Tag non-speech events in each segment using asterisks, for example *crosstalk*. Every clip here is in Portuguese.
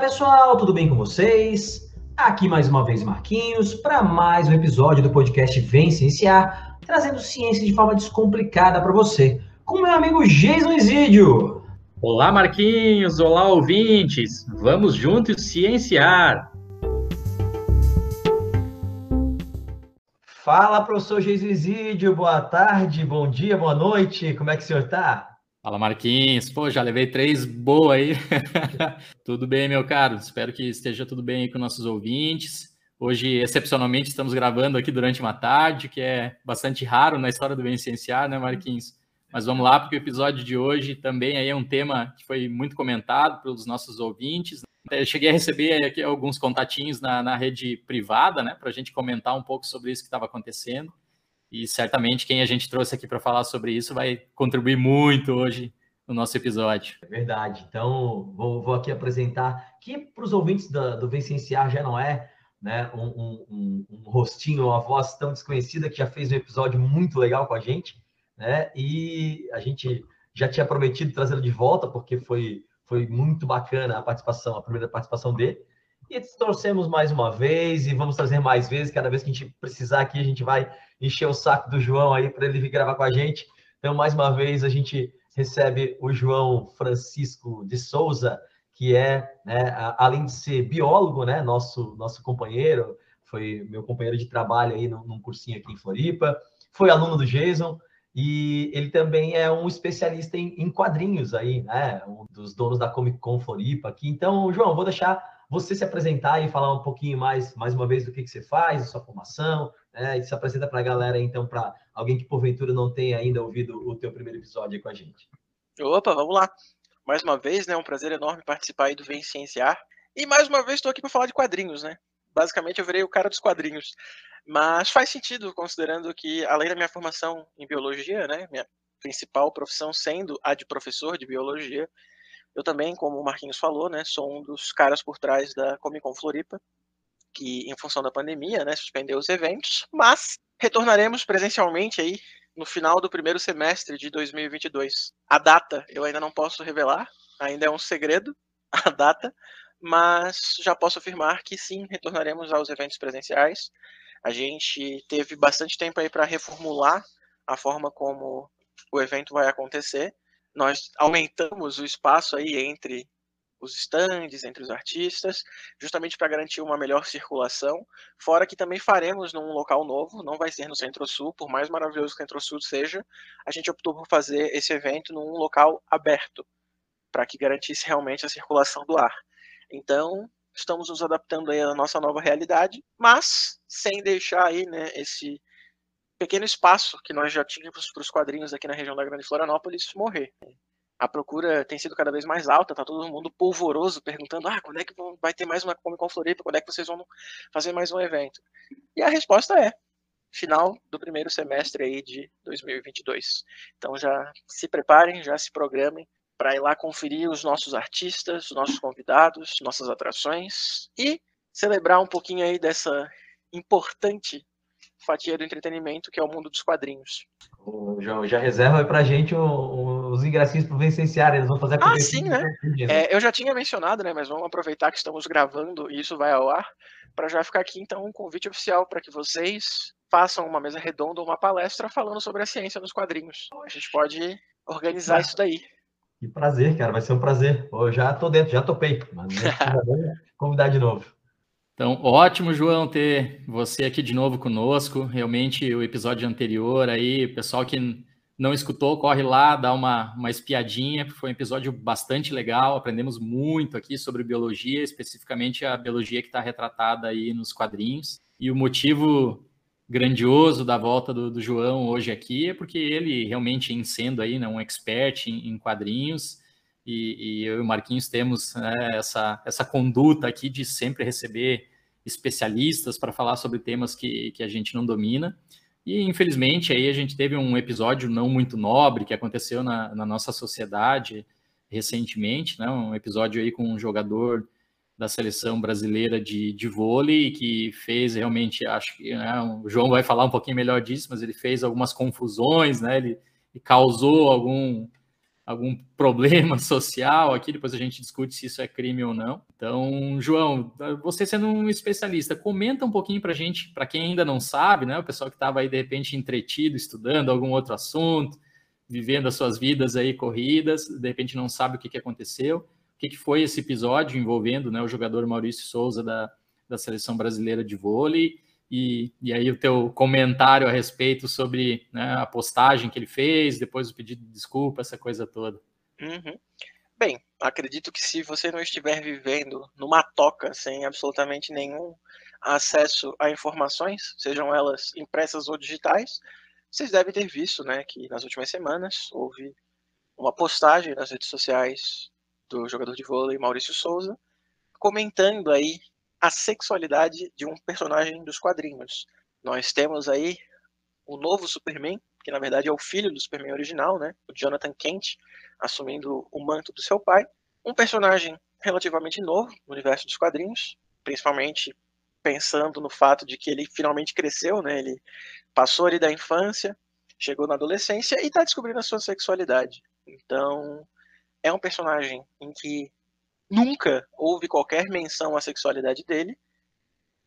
Pessoal, tudo bem com vocês? Aqui mais uma vez Marquinhos para mais um episódio do podcast Vem Cienciar, trazendo ciência de forma descomplicada para você, com meu amigo Jason Isidio. Olá Marquinhos, olá ouvintes, vamos juntos cienciar. Fala professor Jason Isidio, boa tarde, bom dia, boa noite, como é que o senhor está? Fala Marquinhos, pô, já levei três boa aí. *laughs* tudo bem, meu caro? Espero que esteja tudo bem aí com nossos ouvintes. Hoje, excepcionalmente, estamos gravando aqui durante uma tarde, que é bastante raro na história do Bem Cienciar, né, Marquinhos? Mas vamos lá, porque o episódio de hoje também aí é um tema que foi muito comentado pelos nossos ouvintes. Eu cheguei a receber aqui alguns contatinhos na, na rede privada, né, para a gente comentar um pouco sobre isso que estava acontecendo. E certamente quem a gente trouxe aqui para falar sobre isso vai contribuir muito hoje no nosso episódio. É verdade. Então, vou, vou aqui apresentar, que para os ouvintes do, do Vicenciar já não é né, um, um, um, um rostinho, uma voz tão desconhecida, que já fez um episódio muito legal com a gente, né? E a gente já tinha prometido trazê-lo de volta, porque foi, foi muito bacana a participação, a primeira participação dele. E trouxemos mais uma vez e vamos trazer mais vezes. Cada vez que a gente precisar aqui, a gente vai encher o saco do João aí para ele vir gravar com a gente. Então, mais uma vez, a gente recebe o João Francisco de Souza, que é, né, além de ser biólogo, né, nosso, nosso companheiro, foi meu companheiro de trabalho aí num, num cursinho aqui em Floripa, foi aluno do Jason, e ele também é um especialista em, em, quadrinhos aí, né? Um dos donos da Comic Con Floripa aqui. Então, João, vou deixar você se apresentar e falar um pouquinho mais, mais uma vez, do que, que você faz, a sua formação, né? E se apresenta para a galera, então, para alguém que porventura não tenha ainda ouvido o teu primeiro episódio com a gente. Opa, vamos lá. Mais uma vez, né? Um prazer enorme participar aí do Vem Cienciar. E mais uma vez estou aqui para falar de quadrinhos, né? Basicamente eu virei o cara dos quadrinhos. Mas faz sentido, considerando que, além da minha formação em biologia, né? Minha principal profissão sendo a de professor de biologia, eu também, como o Marquinhos falou, né, sou um dos caras por trás da Comic Con Floripa, que em função da pandemia, né, suspendeu os eventos, mas retornaremos presencialmente aí no final do primeiro semestre de 2022. A data eu ainda não posso revelar, ainda é um segredo *laughs* a data, mas já posso afirmar que sim, retornaremos aos eventos presenciais. A gente teve bastante tempo aí para reformular a forma como o evento vai acontecer nós aumentamos o espaço aí entre os estandes, entre os artistas, justamente para garantir uma melhor circulação. Fora que também faremos num local novo, não vai ser no Centro-Sul, por mais maravilhoso que o Centro-Sul seja, a gente optou por fazer esse evento num local aberto, para que garantisse realmente a circulação do ar. Então, estamos nos adaptando aí à nossa nova realidade, mas sem deixar aí, né, esse pequeno espaço que nós já tínhamos para os quadrinhos aqui na região da Grande Florianópolis morrer. A procura tem sido cada vez mais alta, tá todo mundo polvoroso perguntando: ah, quando é que vai ter mais uma Comic Con Floripa? Quando é que vocês vão fazer mais um evento? E a resposta é: final do primeiro semestre aí de 2022. Então já se preparem, já se programem para ir lá conferir os nossos artistas, os nossos convidados, nossas atrações e celebrar um pouquinho aí dessa importante fatia do entretenimento, que é o mundo dos quadrinhos. O João já reserva para a gente os ingressinhos para o Vicenciário, eles vão fazer a Ah, sim, né? É, eu já tinha mencionado, né? Mas vamos aproveitar que estamos gravando e isso vai ao ar, para já ficar aqui, então, um convite oficial para que vocês façam uma mesa redonda ou uma palestra falando sobre a ciência nos quadrinhos. A gente pode organizar isso daí. Que prazer, cara, vai ser um prazer. Eu já tô dentro, já topei, mas *laughs* convidar de novo. Então, ótimo, João, ter você aqui de novo conosco. Realmente, o episódio anterior aí, pessoal que não escutou, corre lá, dá uma, uma espiadinha, foi um episódio bastante legal, aprendemos muito aqui sobre biologia, especificamente a biologia que está retratada aí nos quadrinhos. E o motivo grandioso da volta do, do, João hoje aqui é porque ele realmente, sendo aí né, um expert em, em quadrinhos, e, e, eu e o Marquinhos temos né, essa, essa conduta aqui de sempre receber especialistas para falar sobre temas que, que a gente não domina. E, infelizmente, aí a gente teve um episódio não muito nobre que aconteceu na, na nossa sociedade recentemente, né, um episódio aí com um jogador da seleção brasileira de, de vôlei que fez realmente, acho que né, o João vai falar um pouquinho melhor disso, mas ele fez algumas confusões, né, ele, ele causou algum algum problema *laughs* social aqui, depois a gente discute se isso é crime ou não. Então, João, você sendo um especialista, comenta um pouquinho para a gente, para quem ainda não sabe, né, o pessoal que estava aí de repente entretido, estudando algum outro assunto, vivendo as suas vidas aí corridas, de repente não sabe o que, que aconteceu, o que, que foi esse episódio envolvendo né, o jogador Maurício Souza da, da seleção brasileira de vôlei e, e aí o teu comentário a respeito sobre né, a postagem que ele fez, depois o pedido de desculpa, essa coisa toda. Uhum. Bem, acredito que se você não estiver vivendo numa toca sem absolutamente nenhum acesso a informações, sejam elas impressas ou digitais, vocês devem ter visto, né, que nas últimas semanas houve uma postagem nas redes sociais do jogador de vôlei Maurício Souza, comentando aí a sexualidade de um personagem dos quadrinhos. Nós temos aí o novo Superman, que na verdade é o filho do Superman original, né? O Jonathan Kent, assumindo o manto do seu pai. Um personagem relativamente novo no universo dos quadrinhos, principalmente pensando no fato de que ele finalmente cresceu, né? Ele passou ali da infância, chegou na adolescência e está descobrindo a sua sexualidade. Então, é um personagem em que nunca houve qualquer menção à sexualidade dele.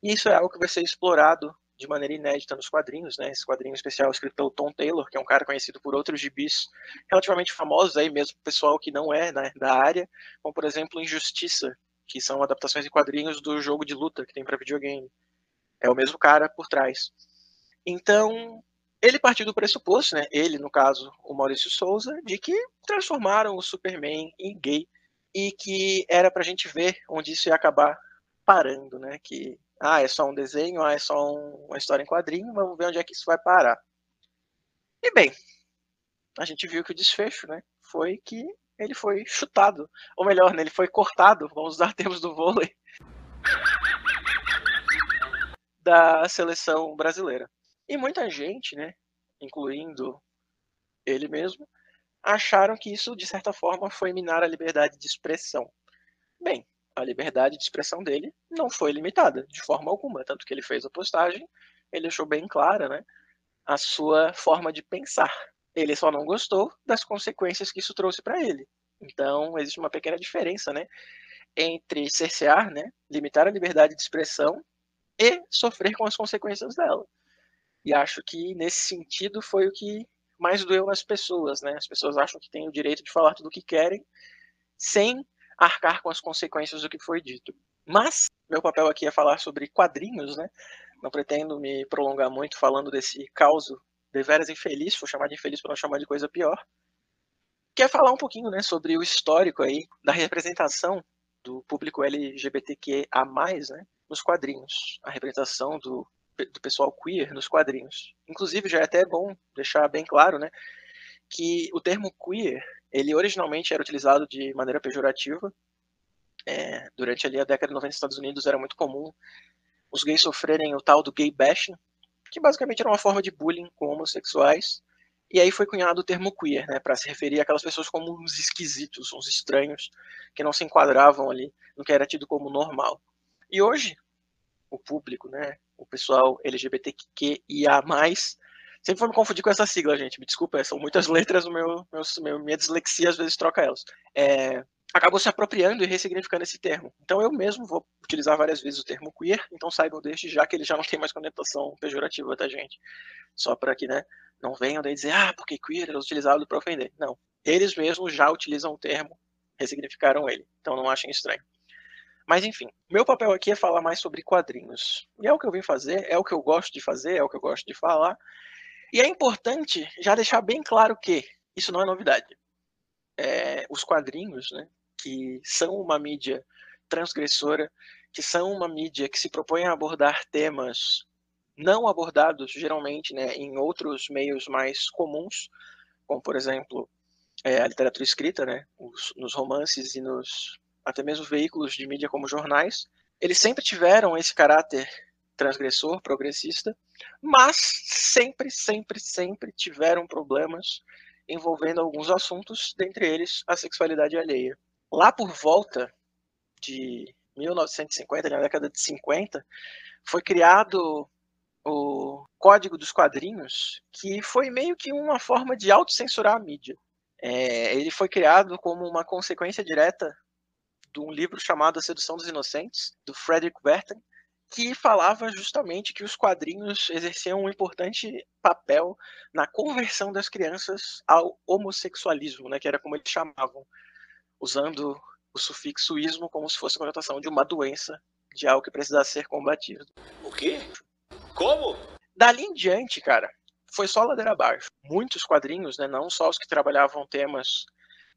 E isso é algo que vai ser explorado de maneira inédita nos quadrinhos, né? Esse quadrinho especial escrito pelo Tom Taylor, que é um cara conhecido por outros gibis relativamente famosos aí mesmo, pessoal que não é né, da área, como por exemplo Injustiça, que são adaptações de quadrinhos do jogo de luta que tem para videogame. É o mesmo cara por trás. Então, ele partiu do pressuposto, né? Ele, no caso, o Maurício Souza, de que transformaram o Superman em gay e que era para a gente ver onde isso ia acabar parando, né? Que ah, é só um desenho, ah, é só um, uma história em quadrinho, vamos ver onde é que isso vai parar. E bem, a gente viu que o desfecho, né, foi que ele foi chutado, ou melhor, né, ele foi cortado, vamos usar *laughs* termos do vôlei, *laughs* da seleção brasileira. E muita gente, né, incluindo ele mesmo, acharam que isso, de certa forma, foi minar a liberdade de expressão. Bem, a liberdade de expressão dele não foi limitada, de forma alguma, tanto que ele fez a postagem, ele deixou bem clara né, a sua forma de pensar. Ele só não gostou das consequências que isso trouxe para ele. Então, existe uma pequena diferença né, entre cercear, né, limitar a liberdade de expressão e sofrer com as consequências dela. E acho que, nesse sentido, foi o que mais doeu nas pessoas, né? As pessoas acham que têm o direito de falar tudo o que querem, sem arcar com as consequências do que foi dito. Mas meu papel aqui é falar sobre quadrinhos, né? Não pretendo me prolongar muito falando desse caos deveras infeliz, vou chamar de infeliz para não chamar de coisa pior. Quer falar um pouquinho, né, sobre o histórico aí da representação do público LGBTQA+, né, nos quadrinhos. A representação do do pessoal queer nos quadrinhos. Inclusive, já é até bom deixar bem claro, né, que o termo queer, ele originalmente era utilizado de maneira pejorativa. É, durante ali a década de 90 nos Estados Unidos era muito comum os gays sofrerem o tal do gay bashing, que basicamente era uma forma de bullying com homossexuais. E aí foi cunhado o termo queer, né, para se referir àquelas pessoas como uns esquisitos, uns estranhos, que não se enquadravam ali no que era tido como normal. E hoje, o público, né, o pessoal LGBTQIA+, sempre vou me confundir com essa sigla, gente, me desculpa, são muitas *laughs* letras, o meu, meu, minha dislexia às vezes troca elas. É, acabou se apropriando e ressignificando esse termo. Então eu mesmo vou utilizar várias vezes o termo queer, então saibam desde já que ele já não tem mais conotação pejorativa, tá, gente? Só para que, né, não venham daí dizer, ah, porque queer é utilizado para ofender. Não, eles mesmos já utilizam o termo, ressignificaram ele, então não achem estranho. Mas enfim, meu papel aqui é falar mais sobre quadrinhos. E é o que eu vim fazer, é o que eu gosto de fazer, é o que eu gosto de falar. E é importante já deixar bem claro que isso não é novidade. É, os quadrinhos, né, que são uma mídia transgressora, que são uma mídia que se propõe a abordar temas não abordados geralmente né, em outros meios mais comuns, como por exemplo é, a literatura escrita, né, os, nos romances e nos até mesmo veículos de mídia como jornais, eles sempre tiveram esse caráter transgressor, progressista, mas sempre, sempre, sempre tiveram problemas envolvendo alguns assuntos, dentre eles a sexualidade alheia. Lá por volta de 1950, na década de 50, foi criado o Código dos Quadrinhos, que foi meio que uma forma de autocensurar a mídia. É, ele foi criado como uma consequência direta de um livro chamado A Sedução dos Inocentes, do Frederick Werther, que falava justamente que os quadrinhos exerciam um importante papel na conversão das crianças ao homossexualismo, né, que era como eles chamavam, usando o sufixo ismo como se fosse a conotação de uma doença, de algo que precisasse ser combatido. O quê? Como? Dali em diante, cara, foi só ladeira abaixo. Muitos quadrinhos, né, não só os que trabalhavam temas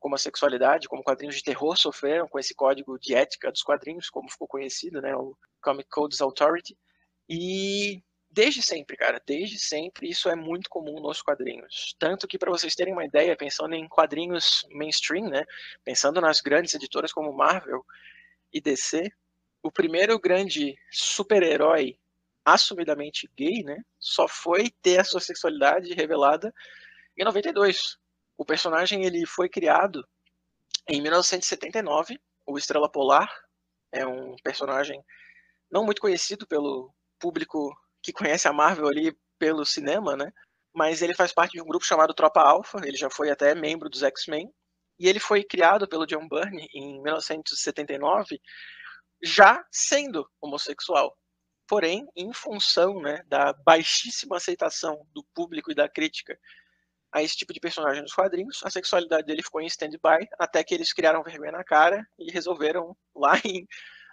como a sexualidade, como quadrinhos de terror, sofreram com esse código de ética dos quadrinhos, como ficou conhecido, né, o Comic Codes Authority. E desde sempre, cara, desde sempre isso é muito comum nos quadrinhos. Tanto que para vocês terem uma ideia, pensando em quadrinhos mainstream, né, pensando nas grandes editoras como Marvel e DC, o primeiro grande super-herói assumidamente gay, né, só foi ter a sua sexualidade revelada em 92. O personagem ele foi criado em 1979. O Estrela Polar é um personagem não muito conhecido pelo público que conhece a Marvel ali pelo cinema, né? Mas ele faz parte de um grupo chamado Tropa Alpha. Ele já foi até membro dos X-Men e ele foi criado pelo John Byrne em 1979, já sendo homossexual porém, em função né, da baixíssima aceitação do público e da crítica a esse tipo de personagem nos quadrinhos, a sexualidade dele ficou em stand-by até que eles criaram vergonha na cara e resolveram lá *laughs* em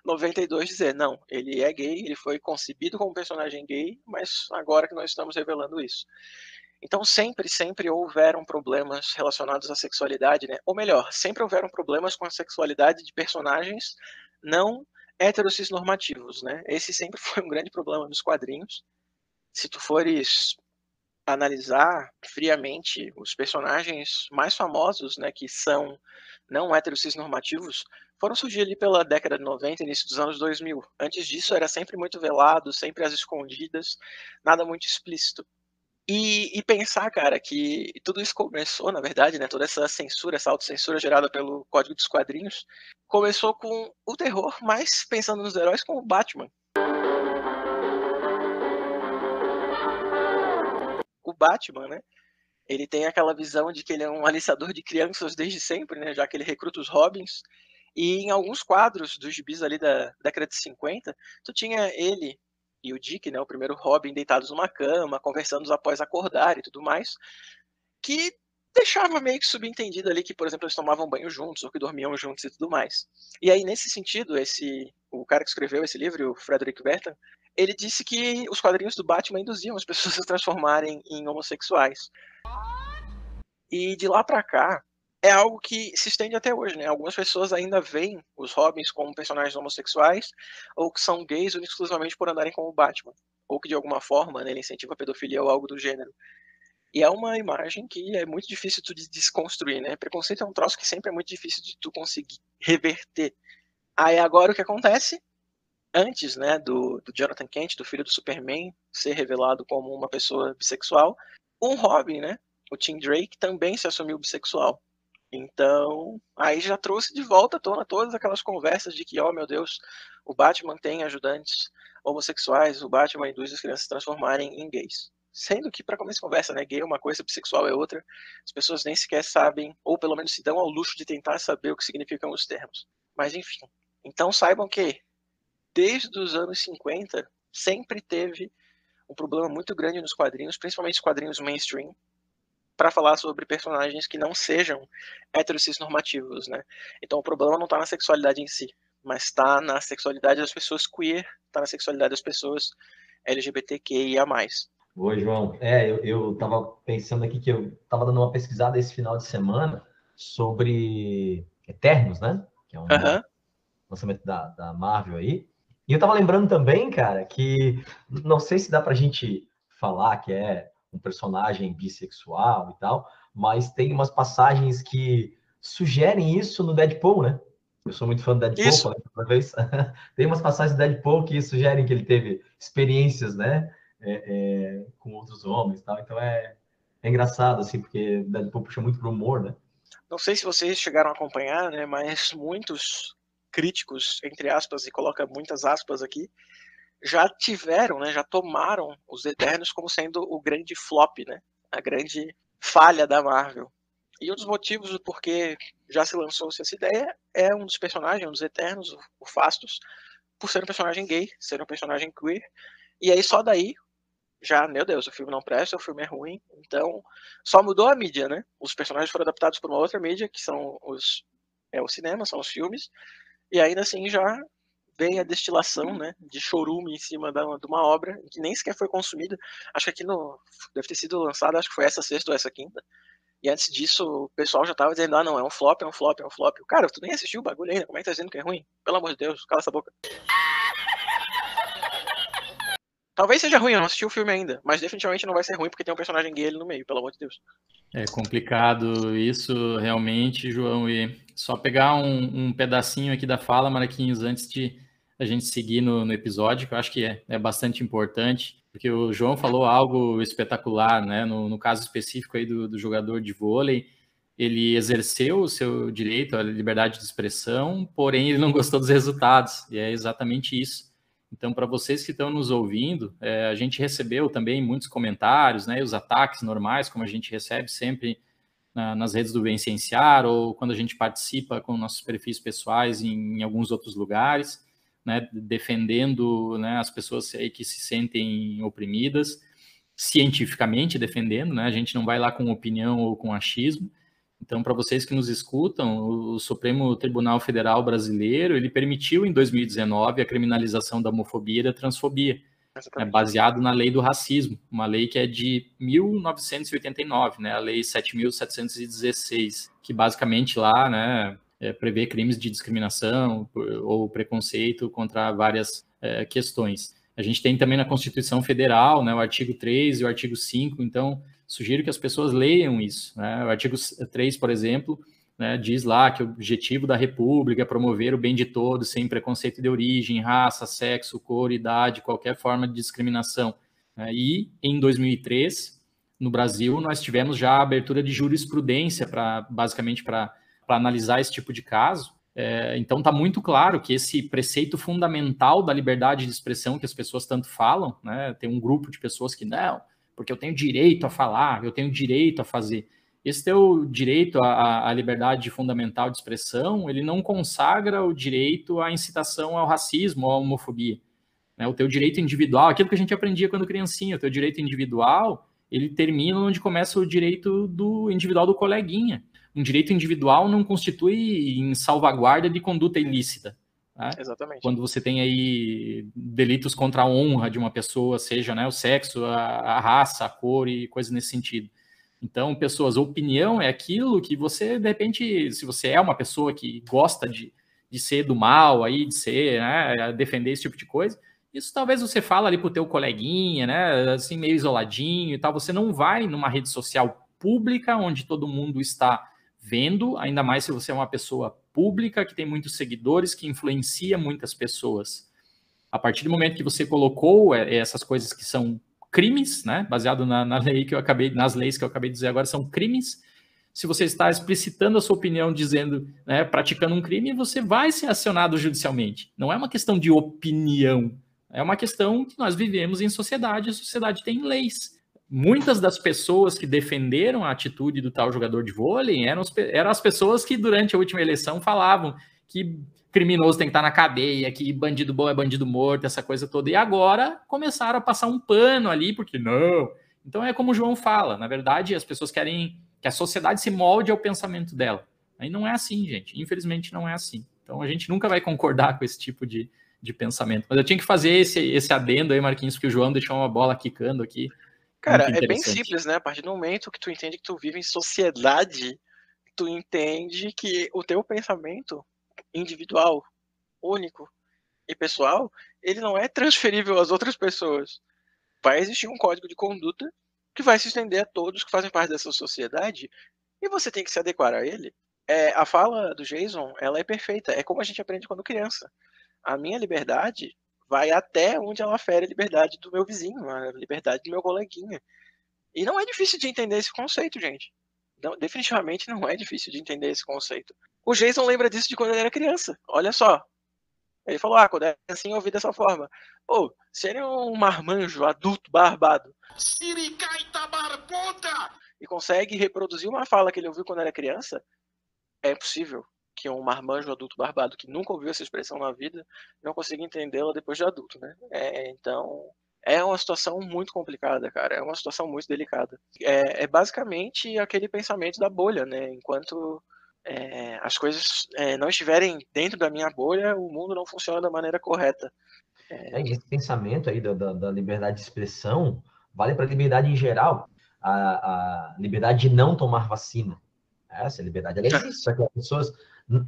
92 dizer, não, ele é gay, ele foi concebido como personagem gay, mas agora que nós estamos revelando isso. Então sempre, sempre houveram problemas relacionados à sexualidade, né? Ou melhor, sempre houveram problemas com a sexualidade de personagens não heterocis normativos, né? Esse sempre *laughs* foi um grande problema nos quadrinhos. Se tu fores analisar friamente os personagens mais famosos, né, que são não heterocis normativos, foram surgir ali pela década de 90, início dos anos 2000. Antes disso era sempre muito velado, sempre às escondidas, nada muito explícito. E, e, pensar, cara, que tudo isso começou, na verdade, né? Toda essa censura, essa autocensura gerada pelo Código dos Quadrinhos, começou com o terror, mas pensando nos heróis como o Batman. O Batman, né? Ele tem aquela visão de que ele é um aliciador de crianças desde sempre, né? Já que ele recruta os Robins. E em alguns quadros dos gibis ali da década de 50, tu tinha ele e o Dick, né, o primeiro Robin, deitados numa cama, conversando após acordar e tudo mais, que deixava meio que subentendido ali que, por exemplo, eles tomavam banho juntos ou que dormiam juntos e tudo mais. E aí, nesse sentido, esse o cara que escreveu esse livro, o Frederick Bertan, ele disse que os quadrinhos do Batman induziam as pessoas a se transformarem em homossexuais. E de lá para cá, é algo que se estende até hoje, né? Algumas pessoas ainda veem os Robins como personagens homossexuais ou que são gays exclusivamente por andarem com o Batman, ou que de alguma forma né, ele incentiva a pedofilia ou algo do gênero. E é uma imagem que é muito difícil de desconstruir, né? Preconceito é um troço que sempre é muito difícil de tu conseguir reverter. Aí agora o que acontece? Antes, né, do, do Jonathan Kent, do filho do Superman, ser revelado como uma pessoa bissexual, um Robin, né, o Tim Drake, também se assumiu bissexual. Então, aí já trouxe de volta à tona todas aquelas conversas de que, ó oh, meu Deus, o Batman tem ajudantes homossexuais, o Batman induz as crianças a se transformarem em gays. Sendo que, para começar a conversa, né, gay é uma coisa, bissexual é outra, as pessoas nem sequer sabem, ou pelo menos se dão ao luxo de tentar saber o que significam os termos. Mas, enfim. Então, saibam que, desde os anos 50, sempre teve um problema muito grande nos quadrinhos, principalmente os quadrinhos mainstream, para falar sobre personagens que não sejam heterocis normativos, né? Então o problema não está na sexualidade em si, mas está na sexualidade das pessoas queer, está na sexualidade das pessoas LGBTQIA+. Oi, João. É, eu, estava pensando aqui que eu estava dando uma pesquisada esse final de semana sobre Eternos, né? Que é um lançamento da, da Marvel aí. E eu estava lembrando também, cara, que não sei se dá para a gente falar que é um personagem bissexual e tal, mas tem umas passagens que sugerem isso no Deadpool, né? Eu sou muito fã do Deadpool, isso. outra vez. *laughs* tem umas passagens do Deadpool que sugerem que ele teve experiências, né, é, é, com outros homens e tal. Então é, é engraçado, assim, porque Deadpool puxa muito pro humor, né? Não sei se vocês chegaram a acompanhar, né, mas muitos críticos, entre aspas, e coloca muitas aspas aqui, já tiveram, né, já tomaram os Eternos como sendo o grande flop, né, a grande falha da Marvel. E um dos motivos do porquê já se lançou essa ideia é um dos personagens, um dos Eternos, o Fastos, por ser um personagem gay, ser um personagem queer. E aí só daí, já, meu Deus, o filme não presta, o filme é ruim. Então, só mudou a mídia, né? Os personagens foram adaptados por uma outra mídia, que são os é o cinema, são os filmes. E ainda assim já vem a destilação, né, de chorume em cima da, de uma obra que nem sequer foi consumida. Acho que aqui no deve ter sido lançada, acho que foi essa sexta ou essa quinta. E antes disso, o pessoal já tava dizendo: ah, não, é um flop, é um flop, é um flop. Cara, tu nem assistiu o bagulho ainda, como é que tá dizendo que é ruim? Pelo amor de Deus, cala essa boca. Talvez seja ruim, eu não assisti o filme ainda, mas definitivamente não vai ser ruim porque tem um personagem gay ali no meio, pelo amor de Deus. É complicado isso, realmente, João. E só pegar um, um pedacinho aqui da fala, Marquinhos, antes de a gente seguir no, no episódio, que eu acho que é, é bastante importante porque o João falou algo espetacular, né? No, no caso específico aí do, do, jogador de vôlei, ele exerceu o seu direito à liberdade de expressão, porém ele não gostou dos resultados, e é exatamente isso. Então, para vocês que estão nos ouvindo, é, a gente recebeu também muitos comentários, né? Os ataques normais, como a gente recebe sempre na, nas redes do Vencenciar, ou quando a gente participa com nossos perfis pessoais em, em alguns outros lugares né, defendendo né, as pessoas aí que se sentem oprimidas, cientificamente defendendo, né, a gente não vai lá com opinião ou com achismo. Então, para vocês que nos escutam, o Supremo Tribunal Federal Brasileiro, ele permitiu em 2019 a criminalização da homofobia e da transfobia, né, baseado na lei do racismo, uma lei que é de 1989, né, a lei 7.716, que basicamente lá, né, é, prevê crimes de discriminação ou preconceito contra várias é, questões. A gente tem também na Constituição Federal, né, o artigo 3 e o artigo 5, então sugiro que as pessoas leiam isso. Né? O artigo 3, por exemplo, né, diz lá que o objetivo da República é promover o bem de todos, sem preconceito de origem, raça, sexo, cor, idade, qualquer forma de discriminação. Né? E em 2003, no Brasil, nós tivemos já a abertura de jurisprudência para basicamente para analisar esse tipo de caso. É, então está muito claro que esse preceito fundamental da liberdade de expressão que as pessoas tanto falam, né, tem um grupo de pessoas que não, porque eu tenho direito a falar, eu tenho direito a fazer. Esse teu direito à, à liberdade fundamental de expressão, ele não consagra o direito à incitação ao racismo ou à homofobia. Né? O teu direito individual, aquilo que a gente aprendia quando criancinha, o teu direito individual, ele termina onde começa o direito do individual do coleguinha um direito individual não constitui em salvaguarda de conduta ilícita. Né? Exatamente. Quando você tem aí delitos contra a honra de uma pessoa, seja né, o sexo, a, a raça, a cor e coisas nesse sentido. Então, pessoas, opinião é aquilo que você, de repente, se você é uma pessoa que gosta de, de ser do mal, aí, de ser, né, defender esse tipo de coisa, isso talvez você fala ali pro teu coleguinha, né, assim, meio isoladinho e tal, você não vai numa rede social pública onde todo mundo está vendo, ainda mais se você é uma pessoa pública que tem muitos seguidores, que influencia muitas pessoas. A partir do momento que você colocou é, essas coisas que são crimes, né, baseado na, na lei que eu acabei, nas leis que eu acabei de dizer agora, são crimes. Se você está explicitando a sua opinião, dizendo, né, praticando um crime, você vai ser acionado judicialmente. Não é uma questão de opinião, é uma questão que nós vivemos em sociedade, a sociedade tem leis muitas das pessoas que defenderam a atitude do tal jogador de vôlei eram, eram as pessoas que durante a última eleição falavam que criminoso tem que estar na cadeia, que bandido bom é bandido morto, essa coisa toda. E agora começaram a passar um pano ali, porque não. Então é como o João fala, na verdade as pessoas querem que a sociedade se molde ao pensamento dela. Aí não é assim, gente. Infelizmente não é assim. Então a gente nunca vai concordar com esse tipo de, de pensamento. Mas eu tinha que fazer esse, esse adendo aí, Marquinhos, porque o João deixou uma bola quicando aqui. Cara, é bem simples, né? A partir do momento que tu entende que tu vive em sociedade, tu entende que o teu pensamento individual, único e pessoal, ele não é transferível às outras pessoas. Vai existir um código de conduta que vai se estender a todos que fazem parte dessa sociedade e você tem que se adequar a ele. É, a fala do Jason, ela é perfeita. É como a gente aprende quando criança. A minha liberdade vai até onde ela fere a liberdade do meu vizinho, a liberdade do meu coleguinha. E não é difícil de entender esse conceito, gente. Não, definitivamente não é difícil de entender esse conceito. O Jason lembra disso de quando ele era criança. Olha só. Ele falou, ah, quando é assim eu ouvi dessa forma. Pô, se ele é um marmanjo adulto barbado. Siricaita barbuda! e consegue reproduzir uma fala que ele ouviu quando era criança, é possível que um marmanjo adulto barbado que nunca ouviu essa expressão na vida não consiga entendê-la depois de adulto, né? É, então, é uma situação muito complicada, cara. É uma situação muito delicada. É, é basicamente aquele pensamento da bolha, né? Enquanto é, as coisas é, não estiverem dentro da minha bolha, o mundo não funciona da maneira correta. É, esse pensamento aí da, da, da liberdade de expressão vale para a liberdade em geral. A, a, liberdade de não tomar vacina. Essa liberdade ela *laughs* existe, só que as pessoas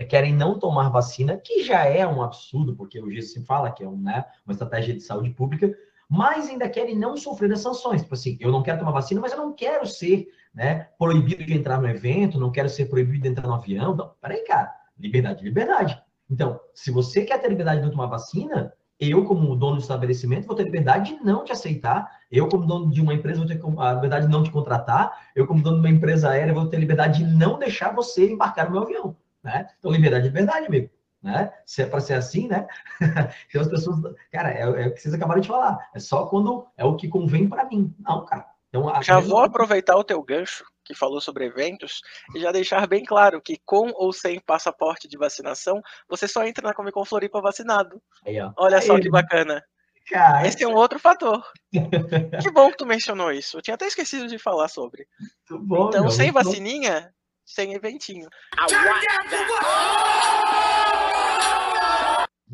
querem não tomar vacina, que já é um absurdo, porque o se fala que é um, né, uma estratégia de saúde pública, mas ainda querem não sofrer as sanções. Tipo assim, eu não quero tomar vacina, mas eu não quero ser né, proibido de entrar no evento, não quero ser proibido de entrar no avião. Não, peraí, cara, liberdade, liberdade. Então, se você quer ter liberdade de não tomar vacina, eu, como dono do estabelecimento, vou ter liberdade de não te aceitar. Eu, como dono de uma empresa, vou ter a liberdade de não te contratar. Eu, como dono de uma empresa aérea, vou ter liberdade de não deixar você embarcar no meu avião. Né? Então, liberdade é liberdade, amigo né? Se é para ser assim, né? *laughs* então as pessoas, cara, é, é, o que vocês acabaram de falar. É só quando é o que convém para mim. Não, cara. Então, já vou aproveitar o teu gancho que falou sobre eventos e já deixar bem claro que com ou sem passaporte de vacinação, você só entra na Comic Con Floripa vacinado. Aí, Olha Aí, só que bacana. Cara, Esse é um outro fator. que bom que tu mencionou isso. Eu tinha até esquecido de falar sobre. *laughs* Bom, então, meu, sem vacininha, bom. Sem eventinho.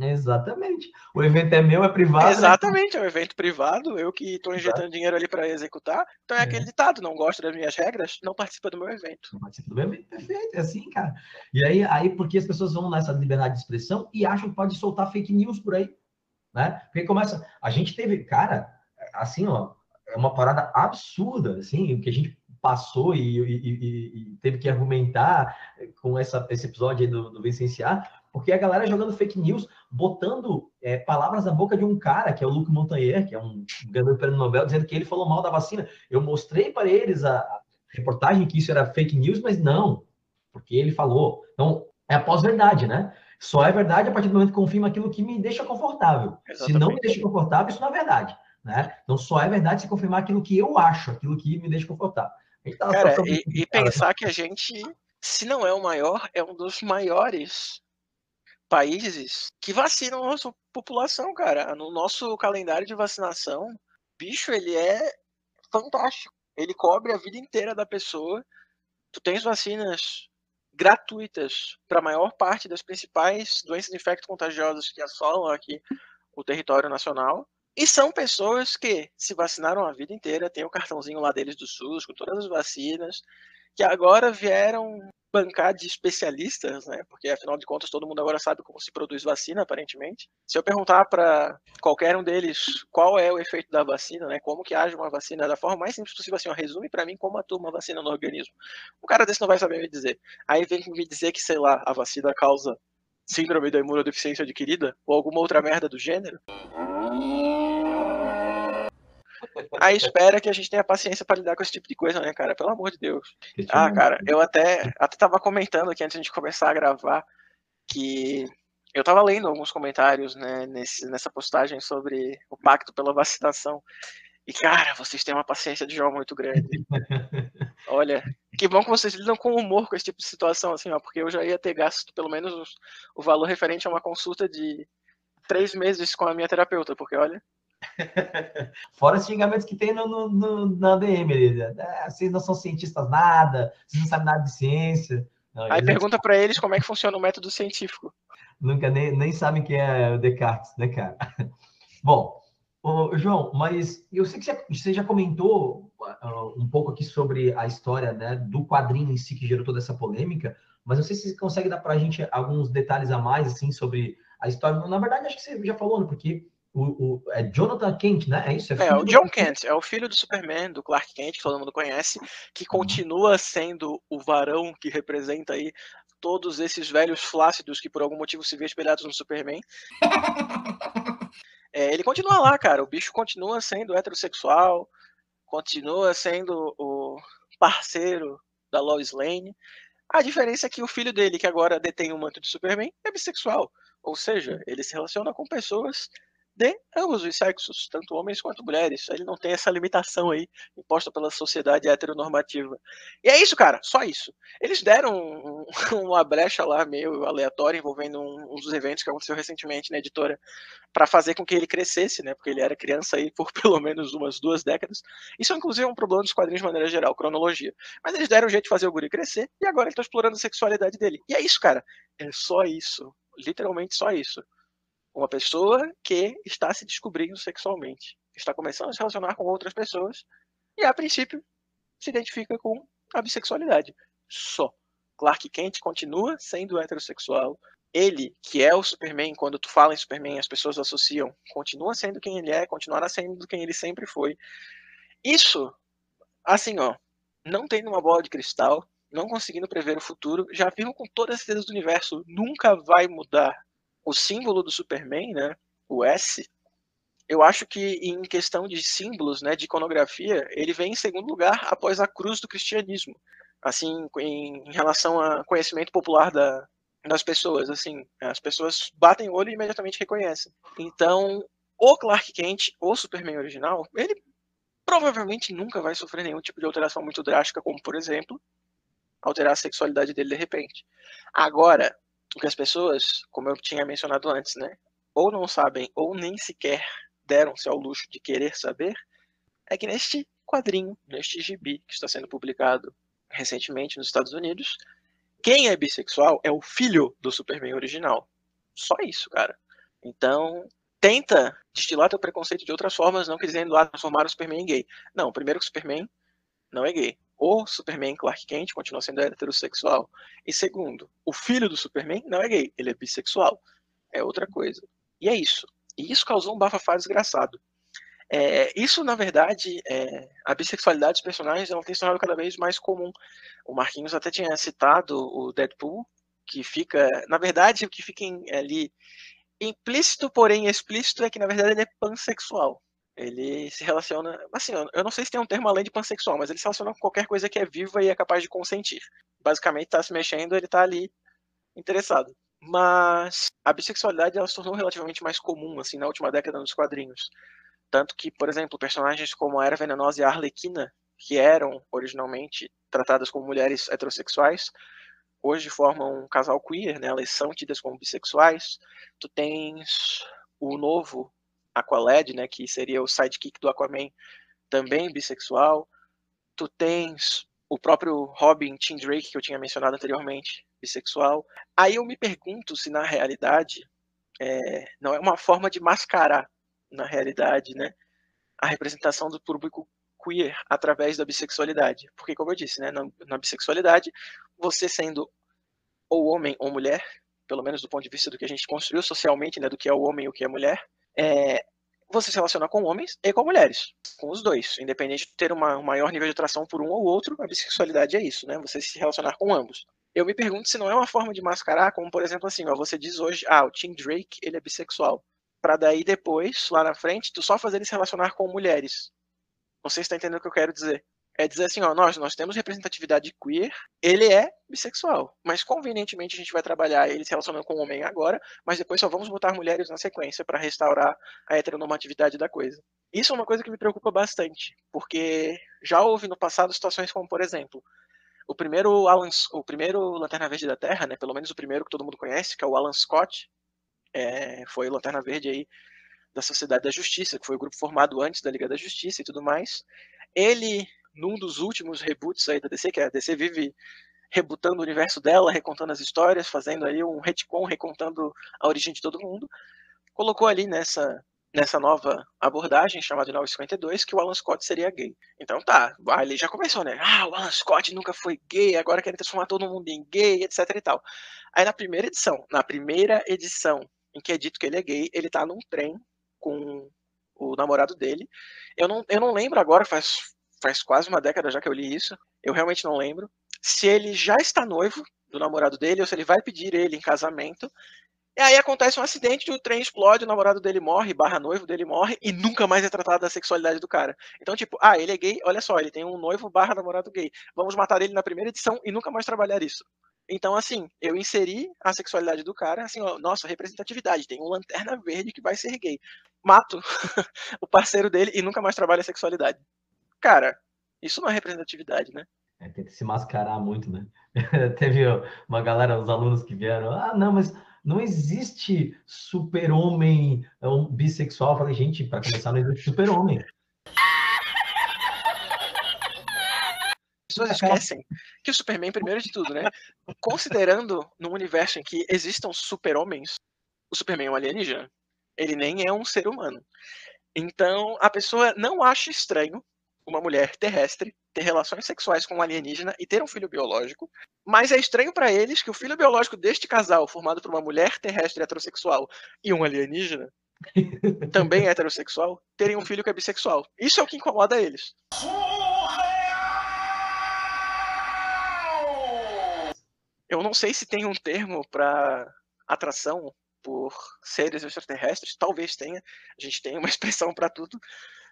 Exatamente. O evento é meu, é privado. Né? Exatamente, né? é um evento privado, eu que estou injetando Exato. dinheiro ali para executar. Então é, é, aquele ditado, não gosta das minhas regras, não participa do meu evento. Não participa do meu evento, perfeito, é assim, cara. E aí, aí porque as pessoas vão nessa liberdade de expressão e acham que pode soltar fake news por aí, né? Porque começa, a gente teve, cara, assim, ó, é uma parada absurda, assim, o que a gente passou e, e, e, teve que argumentar com essa, esse episódio aí do, do Vicenciar, porque a galera jogando fake news, botando é, palavras na boca de um cara, que é o Luc Montagnier, que é um ganhador do prêmio Nobel, dizendo que ele falou mal da vacina. Eu mostrei para eles a, a reportagem que isso era fake news, mas não, porque ele falou. Então, é a pós-verdade, né? Só é verdade a partir do momento que confirma aquilo que me deixa confortável. Exatamente. Se não me deixa confortável, isso não é verdade. Né? Então, só é verdade se confirmar aquilo que eu acho, aquilo que me deixa confortável. Cara, e, e pensar que a gente, se não é o maior, é um dos maiores países que vacinam a nossa população, cara. No nosso calendário de vacinação, bicho, ele é fantástico. Ele cobre a vida inteira da pessoa. Tu tens vacinas gratuitas para a maior parte das principais doenças infecto-contagiosas que assolam aqui o território nacional. E são pessoas que se vacinaram a vida inteira, tem o cartãozinho lá deles do SUS, com todas as vacinas, que agora vieram bancar de especialistas, né? Porque afinal de contas todo mundo agora sabe como se produz vacina, aparentemente. Se eu perguntar para qualquer um deles qual é o efeito da vacina, né? Como que age uma vacina da forma mais simples possível, assim, ó, resume para mim como atua uma vacina no organismo. Um cara desse não vai saber me dizer. Aí vem me dizer que, sei lá, a vacina causa síndrome da imunodeficiência adquirida ou alguma outra merda do gênero. Aí espera que a gente tenha paciência para lidar com esse tipo de coisa, né, cara? Pelo amor de Deus. Ah, cara, eu até, até tava comentando aqui antes de começar a gravar que eu tava lendo alguns comentários, né, nesse, nessa postagem sobre o pacto pela vacinação. E, cara, vocês têm uma paciência de jogo muito grande. *laughs* Olha, que bom que vocês lidam com humor com esse tipo de situação, assim, ó, porque eu já ia ter gasto pelo menos o valor referente a uma consulta de três meses com a minha terapeuta, porque, olha, *laughs* Fora os xingamentos que tem no, no, no na DM, ali, ah, vocês não são cientistas nada, vocês não sabem nada de ciência. Não, Aí pergunta não... para eles como é que funciona o método científico. Nunca nem, nem sabem quem é o Descartes, né, cara? *laughs* Bom, ô, João, mas eu sei que você já comentou uh, um pouco aqui sobre a história né, do quadrinho em si que gerou toda essa polêmica, mas não sei se você consegue dar para a gente alguns detalhes a mais assim sobre a história. Na verdade, acho que você já falou, né, porque o, o, é Jonathan Kent, né? É isso? É, é o John do... Kent, é o filho do Superman, do Clark Kent, que todo mundo conhece, que uhum. continua sendo o varão que representa aí todos esses velhos flácidos que por algum motivo se vê espelhados no Superman. *laughs* é, ele continua lá, cara. O bicho continua sendo heterossexual, continua sendo o parceiro da Lois Lane. A diferença é que o filho dele, que agora detém o manto de Superman, é bissexual. Ou seja, ele se relaciona com pessoas de ambos os sexos, tanto homens quanto mulheres. Ele não tem essa limitação aí imposta pela sociedade heteronormativa. E é isso, cara, só isso. Eles deram um, *laughs* uma brecha lá meio aleatória envolvendo um, um, dos eventos que aconteceu recentemente na editora para fazer com que ele crescesse, né? Porque ele era criança aí por *laughs* pelo menos umas duas décadas. Isso inclusive é um problema dos quadrinhos de maneira geral, cronologia. Mas eles deram um jeito de fazer o guri crescer e agora ele tá explorando a sexualidade dele. E é isso, cara. É só isso. Literalmente só isso. Uma pessoa que está se descobrindo sexualmente, está começando a se relacionar com outras pessoas e, a princípio, se identifica com a bissexualidade. Só. Clark Kent continua sendo heterossexual. Ele, que é o Superman, quando tu fala em Superman, as pessoas associam, continua sendo quem ele é, continuará sendo quem ele sempre foi. Isso, assim, ó, não tendo uma bola de cristal, não conseguindo prever o futuro, já afirmo com toda a certeza do universo, nunca vai mudar o símbolo do Superman, né, o S, eu acho que em questão de símbolos, né, de iconografia, ele vem em segundo lugar após a cruz do cristianismo. Assim, em, relação a conhecimento popular da, das pessoas, assim, as pessoas batem o olho e imediatamente reconhecem. Então, o Clark Kent, o Superman original, ele provavelmente nunca vai sofrer nenhum tipo de alteração muito drástica, como, por exemplo, alterar a sexualidade dele de repente. Agora, que as pessoas, como eu tinha mencionado antes, né, ou não sabem ou nem sequer deram-se ao luxo de querer saber, é que neste quadrinho, neste gibi que está sendo publicado recentemente nos Estados Unidos, quem é bissexual é o filho do Superman original. Só isso, cara. Então, tenta destilar teu preconceito de outras formas, não querendo lá transformar o Superman em gay. Não, primeiro que o Superman não é gay o Superman Clark Kent continua sendo heterossexual. E segundo, o filho do Superman não é gay, ele é bissexual. É outra coisa. E é isso. E isso causou um bafafá desgraçado. É, isso, na verdade, é, a bissexualidade dos personagens ela tem se tornado cada vez mais comum. O Marquinhos até tinha citado o Deadpool, que fica, na verdade, o que fica ali implícito, porém explícito, é que na verdade ele é pansexual. Ele se relaciona. Assim, eu não sei se tem um termo além de pansexual, mas ele se relaciona com qualquer coisa que é viva e é capaz de consentir. Basicamente, tá se mexendo, ele tá ali interessado. Mas a bissexualidade ela se tornou relativamente mais comum assim na última década nos quadrinhos. Tanto que, por exemplo, personagens como a Era Venenosa e a Arlequina, que eram originalmente tratadas como mulheres heterossexuais, hoje formam um casal queer, né? Elas são tidas como bissexuais. Tu tens o novo Aqualad, né, que seria o sidekick do Aquaman, também bissexual. Tu tens o próprio Robin Tim Drake, que eu tinha mencionado anteriormente, bissexual. Aí eu me pergunto se na realidade é, não é uma forma de mascarar, na realidade, né, a representação do público queer através da bissexualidade. Porque, como eu disse, né, na, na bissexualidade, você sendo ou homem ou mulher, pelo menos do ponto de vista do que a gente construiu socialmente, né, do que é o homem e o que é a mulher, é, você se relaciona com homens e com mulheres, com os dois, independente de ter uma, um maior nível de atração por um ou outro, a bissexualidade é isso, né? Você se relacionar com ambos. Eu me pergunto se não é uma forma de mascarar, como por exemplo assim, ó, você diz hoje, ah, o Tim Drake, ele é bissexual, para daí depois, lá na frente, tu só fazer ele se relacionar com mulheres. Se está entendendo o que eu quero dizer é dizer assim, ó, nós, nós temos representatividade queer, ele é bissexual, mas convenientemente a gente vai trabalhar ele se relacionando com o homem agora, mas depois só vamos botar mulheres na sequência para restaurar a heteronormatividade da coisa. Isso é uma coisa que me preocupa bastante, porque já houve no passado situações como, por exemplo, o primeiro Alan, o primeiro Lanterna Verde da Terra, né, pelo menos o primeiro que todo mundo conhece, que é o Alan Scott, é, foi o Lanterna Verde aí da Sociedade da Justiça, que foi o grupo formado antes da Liga da Justiça e tudo mais. Ele num dos últimos reboots aí da DC, que a DC vive rebutando o universo dela, recontando as histórias, fazendo aí um retcon, recontando a origem de todo mundo, colocou ali nessa nessa nova abordagem chamada 952 que o Alan Scott seria gay. Então tá, ali já começou, né? Ah, o Alan Scott nunca foi gay, agora quer transformar todo mundo em gay, etc e tal. Aí na primeira edição, na primeira edição em que é dito que ele é gay, ele tá num trem com o namorado dele. Eu não, eu não lembro agora, faz faz quase uma década já que eu li isso. Eu realmente não lembro. Se ele já está noivo do namorado dele, ou se ele vai pedir ele em casamento. E aí acontece um acidente, o trem explode, o namorado dele morre, barra noivo dele morre, e nunca mais é tratado da sexualidade do cara. Então, tipo, ah, ele é gay, olha só, ele tem um noivo barra namorado gay. Vamos matar ele na primeira edição e nunca mais trabalhar isso. Então, assim, eu inseri a sexualidade do cara, assim, ó, nossa, representatividade, tem um lanterna verde que vai ser gay. Mato *laughs* o parceiro dele e nunca mais trabalho a sexualidade. Cara, isso não é representatividade, né? É, tem que se mascarar muito, né? *laughs* Teve uma galera, os alunos que vieram, ah, não, mas não existe super-homem um bissexual. Eu falei, gente, para começar, não existe super-homem. pessoas esquecem que o Superman, primeiro de tudo, né? Considerando num universo em que existam super-homens, o Superman é um alienígena. Ele nem é um ser humano. Então, a pessoa não acha estranho uma mulher terrestre ter relações sexuais com um alienígena e ter um filho biológico, mas é estranho para eles que o filho biológico deste casal, formado por uma mulher terrestre heterossexual e um alienígena, *laughs* também heterossexual, terem um filho que é bissexual. Isso é o que incomoda eles. Eu não sei se tem um termo para atração por seres extraterrestres, talvez tenha. A gente tem uma *laughs* expressão para tudo,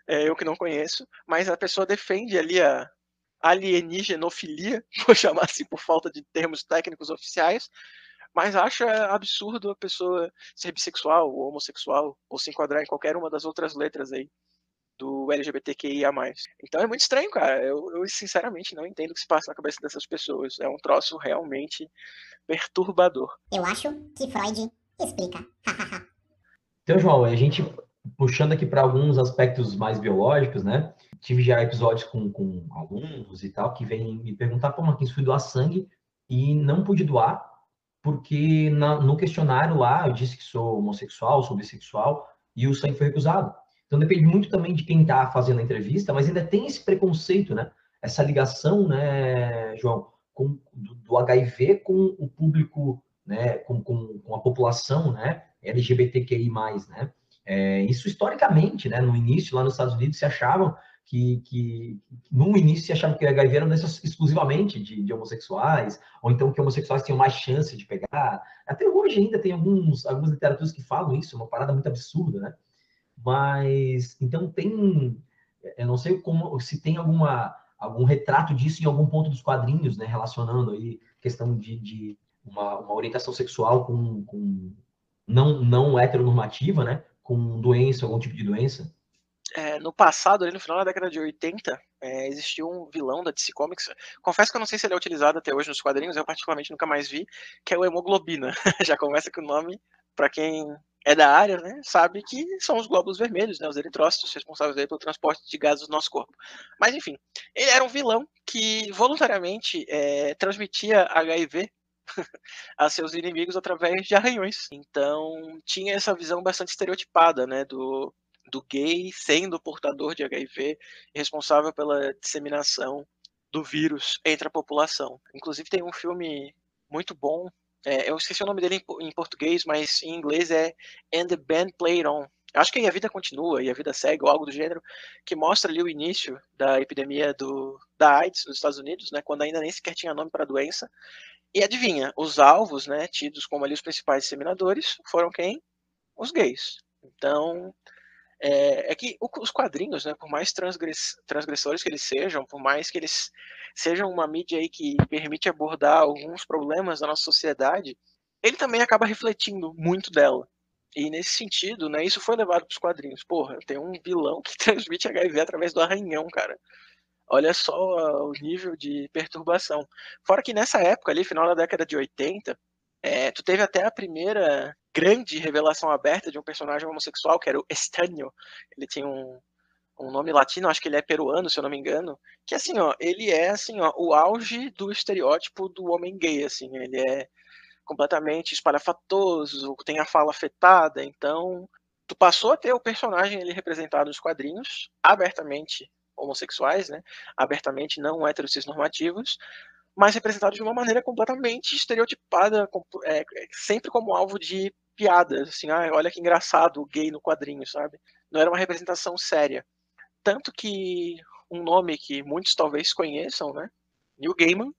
é, eu que não conheço, mas a pessoa defende ali a alienigenofilia, *laughs* vou chamar assim por falta de termos técnicos oficiais, mas acha absurdo a pessoa ser bissexual ou homossexual ou se enquadrar em qualquer uma das outras letras aí do LGBTQIA+. Então é muito estranho, cara. Eu, eu, sinceramente não entendo o que se passa na cabeça dessas pessoas. É um troço realmente perturbador. Eu acho que Freud explica. *laughs* então, João, a gente puxando aqui para alguns aspectos mais biológicos, né? Tive já episódios com, com alunos e tal que vêm me perguntar, pô, Marquinhos, fui doar sangue e não pude doar porque na, no questionário lá eu disse que sou homossexual, sou bissexual e o sangue foi recusado. Então depende muito também de quem está fazendo a entrevista, mas ainda tem esse preconceito, né? Essa ligação, né, João, com, do, do HIV com o público, né, com, com, com, a população, né, LGBTQI+, né? É, isso historicamente, né, no início lá nos Estados Unidos se achavam que, que no início se achava que o HIV era doença exclusivamente de, de, homossexuais, ou então que homossexuais tinham mais chance de pegar. Até hoje ainda tem alguns, algumas literaturas que falam isso, uma parada muito absurda, né? Mas, então tem, eu não sei como, se tem alguma, algum retrato disso em algum ponto dos quadrinhos, né, relacionando aí questão de, de uma, uma, orientação sexual com, com não, não heteronormativa, né, com doença, algum tipo de doença. É, no passado, ali no final da década de 80, é, existiu um vilão da DC Comics. Confesso que eu não sei se ele é utilizado até hoje nos quadrinhos, eu particularmente nunca mais vi, que é o Hemoglobina. *laughs* Já começa com o nome, para quem é da área, né, sabe que são os glóbulos vermelhos, né, os eritrócitos responsáveis pelo transporte de gases do nosso corpo. Mas enfim, ele era um vilão que voluntariamente é, transmitia HIV *laughs* a seus inimigos através de arranhões. Então tinha essa visão bastante estereotipada, né, do, do gay sendo portador de HIV responsável pela disseminação do vírus entre a população. Inclusive tem um filme muito bom é, eu esqueci o nome dele em, em, português, mas em inglês é And the Band Played On. Acho que a vida continua e a vida segue, ou algo do gênero, que mostra ali o início da epidemia do, da AIDS nos Estados Unidos, né, quando ainda nem sequer tinha nome para a doença. E adivinha, os alvos, né, tidos como ali os principais disseminadores, foram quem? Os gays. Então, é, é que os quadrinhos, né, por mais transgress, transgressores que eles sejam, por mais que eles sejam uma mídia aí que permite abordar alguns problemas da nossa sociedade, ele também acaba refletindo muito dela. E nesse sentido, né, isso foi levado para os quadrinhos. Porra, tem um vilão que *laughs* transmite HIV através do arranhão, cara. Olha só o nível de perturbação. Fora que nessa época ali, final da década de 80, é, tu teve até a primeira grande revelação aberta de um personagem homossexual, que era o Estanio. Ele tinha um, um nome latino, acho que ele é peruano, se eu não me engano, que assim, ó, ele é assim, ó, o auge do estereótipo do homem gay, assim, ele é completamente espalhafatoso, tem a fala afetada, então tu passou a ter o personagem ele representado nos quadrinhos, abertamente homossexuais, né, abertamente não heterossexuais normativos, mas representado de uma maneira completamente estereotipada, é, sempre como alvo de piadas, assim, ah, olha que engraçado o gay no quadrinho, sabe? Não era uma representação séria. Tanto que um nome que muitos talvez conheçam, né? Neil Gaiman,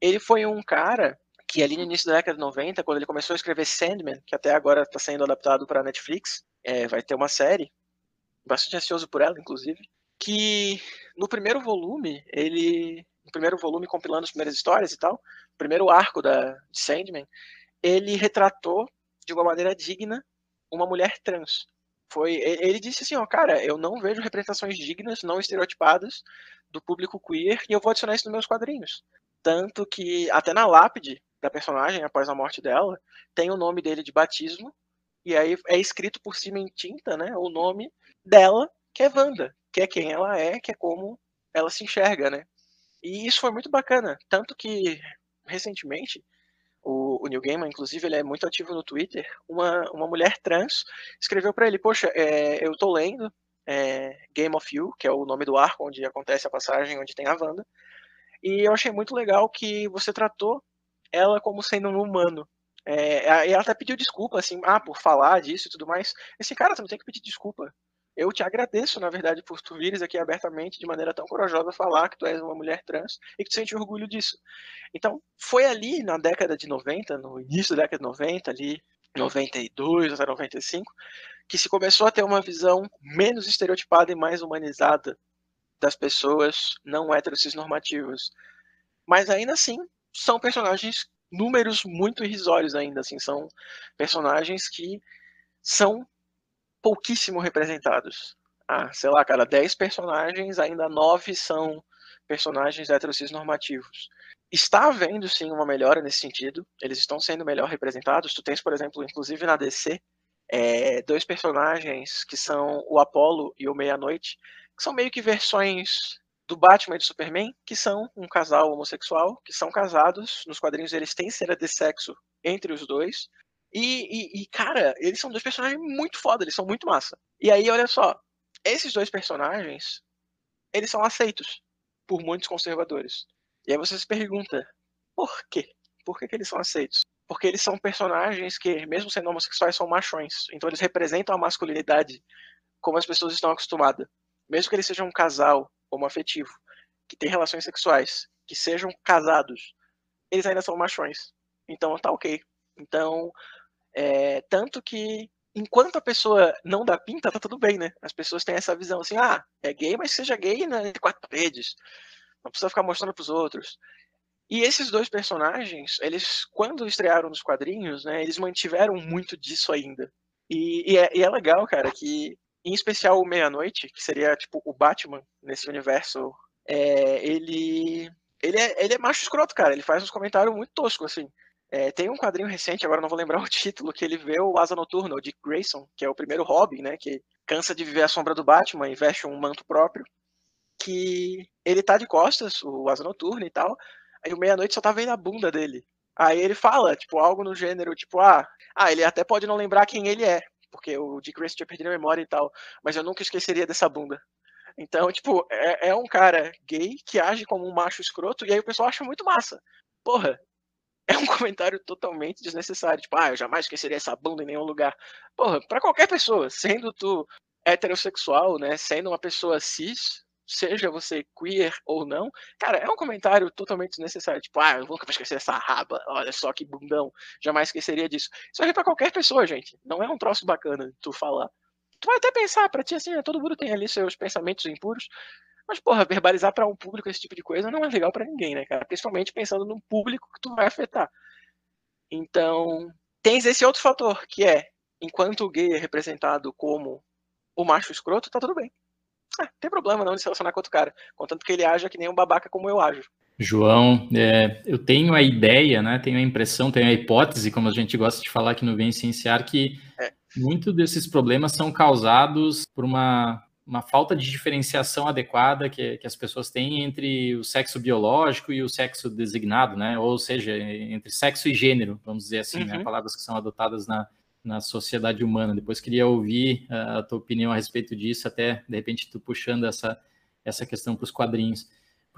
ele foi um cara que ali no início da década de 90, quando ele começou a escrever Sandman, que até agora está sendo adaptado para Netflix, é, vai ter uma série, bastante ansioso por ela, inclusive, que no primeiro volume ele no primeiro volume compilando as primeiras histórias e tal, primeiro arco da de Sandman, ele retratou de uma maneira digna uma mulher trans. Foi, ele disse assim, ó, cara, eu não vejo representações dignas, não estereotipadas do público queer e eu vou adicionar isso nos meus quadrinhos. Tanto que até na lápide da personagem após a morte dela, tem o nome dele de batismo e aí é escrito por cima em tinta, né, o nome dela, que é Wanda, que é quem ela é, que é como ela se enxerga, né? E isso foi muito bacana, tanto que recentemente o, o Neil Gaiman, inclusive, ele é muito ativo no Twitter. Uma, uma mulher trans escreveu para ele: Poxa, é, eu tô lendo é, Game of You, que é o nome do arco onde acontece a passagem, onde tem a Wanda. E eu achei muito legal que você tratou ela como sendo um humano. É, ela até pediu desculpa, assim, ah, por falar disso e tudo mais. Esse cara, tu não tem que pedir desculpa. Eu te agradeço, na verdade, por tu vires aqui abertamente, de maneira tão corajosa, falar que tu és uma mulher trans e que tu sente orgulho disso. Então, foi ali na década de 90, no início da década de 90, ali, 92 até 95, que se começou a ter uma visão menos estereotipada e mais humanizada das pessoas não heterossexnormativas. Mas ainda assim, são personagens, números muito irrisórios ainda, assim, são personagens que são pouquíssimo representados. Ah, sei lá, cada 10 personagens, ainda 9 são personagens heterocis normativos. Está havendo sim uma melhora nesse sentido, eles estão sendo melhor representados. Tu tens, por exemplo, inclusive na DC, é, dois personagens que são o Apollo e o Meia-Noite, que são meio que versões do Batman e do Superman, que são um casal homossexual, que são casados. Nos quadrinhos eles têm cena de sexo entre os dois, e, e, e, cara, eles são dois personagens muito foda, eles são muito massa. E aí, olha só, esses dois personagens, eles são aceitos por muitos conservadores. E aí você se pergunta, por quê? Por que, que eles são aceitos? Porque eles são personagens que, mesmo sendo homossexuais, são machões. Então eles representam a masculinidade como as pessoas estão acostumadas. Mesmo que eles sejam um casal homoafetivo, que tem relações sexuais, que sejam casados, eles ainda são machões. Então tá ok. Então, é, tanto que enquanto a pessoa não dá pinta, tá tudo bem, né? As pessoas têm essa visão assim, ah, é gay, mas seja gay né, de quatro paredes. Não precisa ficar mostrando pros outros. E esses dois personagens, eles, quando estrearam nos quadrinhos, né, eles mantiveram muito disso ainda. E, e, é, e é, legal, cara, que, em especial o Meia-Noite, que seria, tipo, o Batman nesse universo, é, ele, ele, é, ele é macho escroto, cara. Ele faz uns comentários muito toscos, assim. É, tem um quadrinho recente, agora não vou lembrar *laughs* o título, que ele vê o Asa Noturna, o Dick Grayson, que é o primeiro Robin, né? Que cansa de viver a sombra do Batman e veste um manto próprio. Que ele tá de costas, o Asa Noturna e tal. Aí o meia-noite só tá vendo a bunda dele. Aí ele fala, tipo, algo no gênero, tipo, ah, ah, ele até pode não lembrar quem ele é, porque o Dick Grayson tinha perdido a memória e tal, mas eu nunca esqueceria dessa bunda. Então, tipo, é, é um cara gay que age como um macho escroto, e aí o pessoal acha muito massa. Porra, é um *laughs* comentário totalmente desnecessário. Tipo, ah, eu jamais esqueceria essa bunda em nenhum lugar. Porra, pra qualquer pessoa, sendo tu heterossexual, né, sendo uma pessoa cis, seja você queer ou não, cara, é um comentário totalmente desnecessário. Tipo, ah, eu nunca vou esquecer essa raba, olha só que bundão, jamais esqueceria disso. Isso é pra qualquer pessoa, gente. Não é um troço bacana tu falar. Tu vai até pensar, pra ti, assim, né, todo mundo tem ali seus pensamentos impuros, mas, porra, verbalizar para um público esse tipo de coisa não é legal para ninguém, né, cara? Principalmente pensando no público que tu vai afetar. Então, tens esse outro fator, que é, enquanto o gay é representado como o macho escroto, tá tudo bem. Ah, não tem problema não de se relacionar com outro cara, contanto que ele haja que nem um babaca como eu ajo. João, é, eu tenho a ideia, né, tenho a impressão, tenho a hipótese, como a gente gosta de falar aqui no Vem Cienciar, que é. muitos desses problemas são causados por uma uma falta de diferenciação adequada que, que, as pessoas têm entre o sexo biológico e o sexo designado, né? Ou seja, entre sexo e gênero, vamos dizer assim, né? uhum. né? Palavras que são adotadas na, na sociedade humana. Depois queria ouvir a tua opinião a respeito disso, até de repente tu puxando essa, essa questão para os quadrinhos.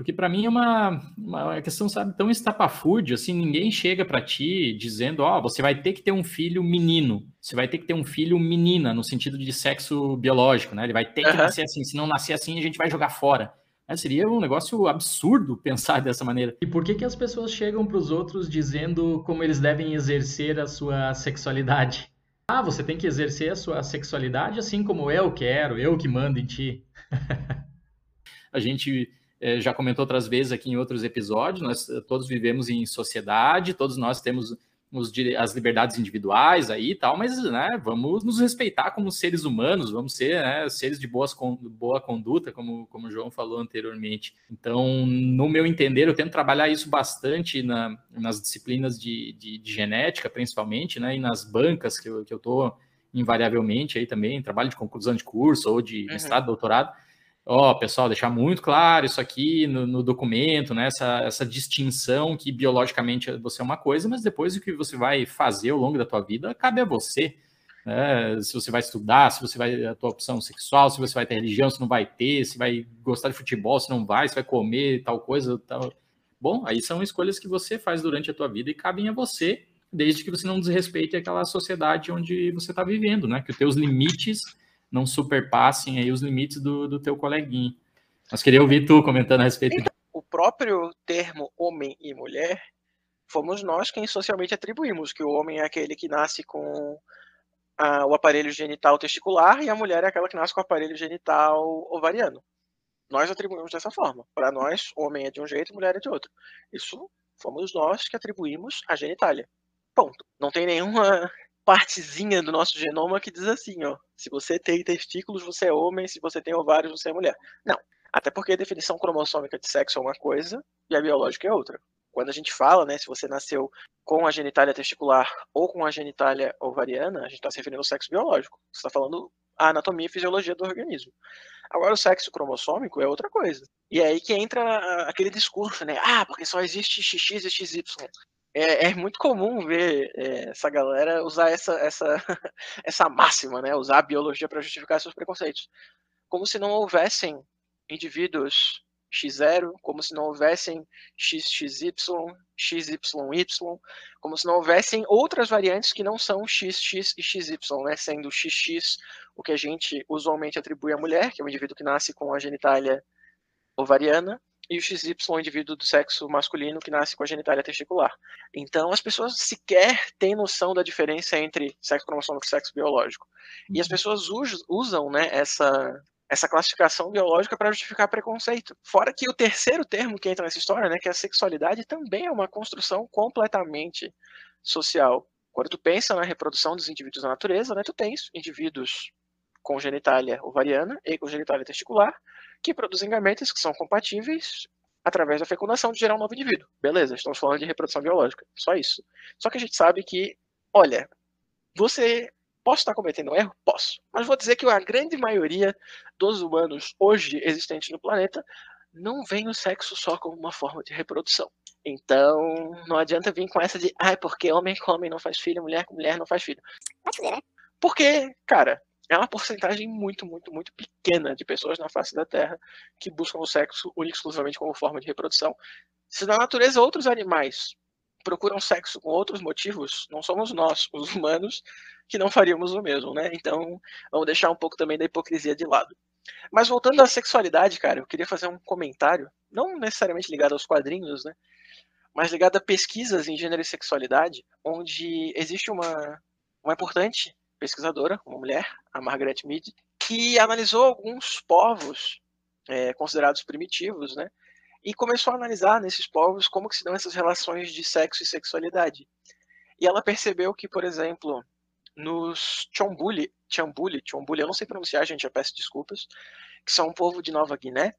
Porque para mim é uma, uma questão, sabe, tão estapafúrdio, assim, ninguém chega para ti dizendo, ó, oh, você vai ter que ter um filho menino, você vai ter que ter um filho menina, no sentido de sexo biológico, né? Ele vai ter que uhum. nascer assim, se não nascer assim, a gente vai jogar fora. seria um negócio absurdo pensar *laughs* dessa maneira. E por que, que as pessoas chegam para os outros dizendo como eles devem exercer a sua sexualidade? Ah, você tem que exercer a sua sexualidade assim como eu quero, eu que mando em ti. *laughs* a gente é, já comentou outras vezes aqui em outros episódios, nós todos vivemos em sociedade, todos nós temos os, as liberdades individuais aí e tal, mas né, vamos nos respeitar como seres humanos, vamos ser né, seres de boas, boa conduta, como, como o João falou anteriormente. Então, no meu entender, eu tento trabalhar isso bastante na, nas disciplinas de, de, de, genética, principalmente, né, e nas bancas que eu estou invariavelmente aí também, trabalho de conclusão de curso ou de uhum. mestrado, doutorado, ó, oh, pessoal, deixar muito claro isso aqui no, no, documento, né? Essa, essa distinção que biologicamente você é uma coisa, mas depois o que você vai fazer ao longo da tua vida cabe a você. Né? Se você vai estudar, se você vai a tua opção sexual, se você vai ter religião, se não vai ter, se vai gostar de futebol, se não vai, se vai comer tal coisa, tal. Bom, aí são escolhas que você faz durante a tua vida e cabem a você, desde que você não desrespeite aquela sociedade onde você está vivendo, né? Que os teus limites não superpassem aí os limites do, do teu coleguinha. Mas queria ouvir tu comentando a respeito. Então, o próprio termo homem e mulher fomos nós quem socialmente atribuímos que o homem é aquele que nasce com a, o aparelho genital testicular e a mulher é aquela que nasce com o aparelho genital ovariano. Nós atribuímos dessa forma. Para nós, homem é de um jeito, mulher é de outro. Isso fomos nós que atribuímos a genitália. Ponto. Não tem nenhuma partezinha do nosso genoma que diz assim, ó, se você tem testículos, você é homem, se você tem ovários, você é mulher. Não. Até porque a definição cromossômica de sexo é uma coisa e a biológica é outra. Quando a gente fala, né, se você nasceu com a genitália testicular ou com a genitália ovariana, a gente está se referindo ao sexo biológico. Você está falando a anatomia e fisiologia do organismo. Agora, o sexo cromossômico é outra coisa. E é aí que entra aquele discurso, né? Ah, porque só existe XX e XY é, é, muito comum ver é, essa galera usar essa, essa, *laughs* essa máxima, né? Usar a biologia para justificar seus preconceitos. Como se não houvessem indivíduos X0, como se não houvessem XXY, XYY, como se não houvessem outras variantes que não são XX e XY, né? Sendo XX o que a gente usualmente atribui à mulher, que é o indivíduo que nasce com a genitália ovariana, e o XY é o indivíduo do sexo masculino que nasce com a genitália testicular. Então, as pessoas sequer têm noção da diferença entre sexo cromossômico e sexo biológico. E as uhum. pessoas usam né, essa, essa classificação biológica para justificar preconceito. Fora que o terceiro termo que entra nessa história, né, que é a sexualidade, também é uma construção completamente social. Quando tu pensa na reprodução dos indivíduos na natureza, né, tu tens indivíduos com genitália ovariana e com genitália testicular, que produzem gametas que são compatíveis através da fecundação de gerar um novo indivíduo. Beleza, estamos falando de reprodução biológica, só isso. Só que a gente sabe que, olha, você posso estar cometendo um erro? Posso. Mas vou dizer que a grande maioria dos humanos hoje existentes no planeta não vem o sexo só como uma forma de reprodução. Então, não adianta vir com essa de, ai, ah, porque homem com homem não faz filho, mulher com mulher não faz filho. Pode ser, né? Porque, cara, é uma porcentagem muito, muito, muito pequena de pessoas na face da Terra que buscam o sexo único exclusivamente como forma de reprodução. Se na natureza outros animais procuram sexo com outros motivos, não somos nós, os *laughs* humanos, que não faríamos o mesmo, né? Então, vamos deixar um pouco também da hipocrisia de lado. Mas voltando à sexualidade, cara, eu queria fazer um comentário, não necessariamente ligado aos quadrinhos, né? Mas ligado a pesquisas em gênero e sexualidade, onde existe uma, uma importante pesquisadora, uma mulher, a Margaret Mead, que analisou alguns povos é, considerados primitivos, né? E começou a analisar nesses povos como que se dão essas relações de sexo e sexualidade. E ela percebeu que, por exemplo, nos Chombuli, Chambuli, Chombuli, eu não sei pronunciar, gente, já peço desculpas, que são um povo de Nova Guiné,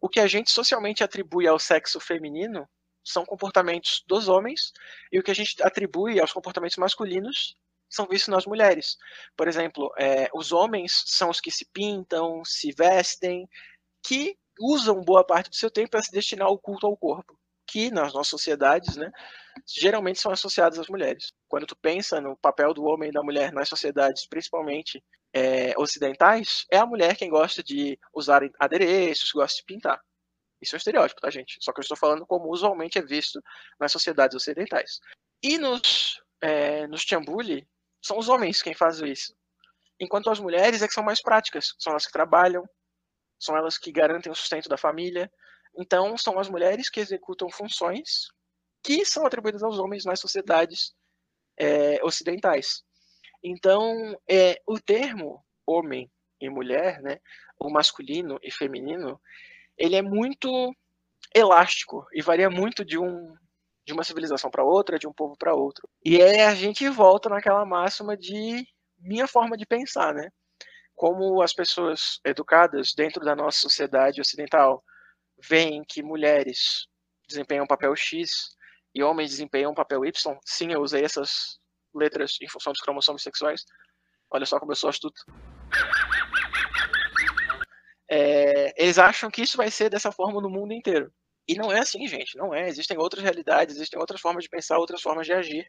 o que a gente socialmente atribui ao sexo feminino são comportamentos dos homens, e o que a gente atribui aos comportamentos masculinos são vistos nas mulheres. Por exemplo, é, os homens são os que se pintam, se vestem, que usam boa parte do seu tempo para se destinar ao culto ao corpo, que nas nossas sociedades, né, geralmente são associados às mulheres. Quando tu pensa no papel do homem e da mulher nas sociedades, principalmente é, ocidentais, é a mulher quem gosta de usar adereços, gosta de pintar. Isso é um estereótipo, tá, gente? Só que eu estou falando como usualmente é visto nas sociedades ocidentais. E nos, é, nos Chambuli, são os homens quem fazem isso. Enquanto as mulheres é que são mais práticas, são elas que trabalham, são elas que garantem o sustento da família. Então, são as mulheres que executam funções que são atribuídas aos homens nas sociedades é, ocidentais. Então, é, o termo homem e mulher, né, o masculino e feminino, ele é muito elástico e varia muito de um de uma civilização para outra, de um povo para outro. E aí a gente volta naquela máxima de minha forma de pensar, né? Como as pessoas educadas dentro da nossa sociedade ocidental veem que mulheres desempenham um papel X e homens desempenham um papel Y. Sim, eu usei essas letras em função dos cromossomos sexuais. Olha só como eu sou astuto. É, eles acham que isso vai ser dessa forma no mundo inteiro. E não é assim, gente. Não é. Existem outras realidades, existem outras formas de pensar, outras formas de agir.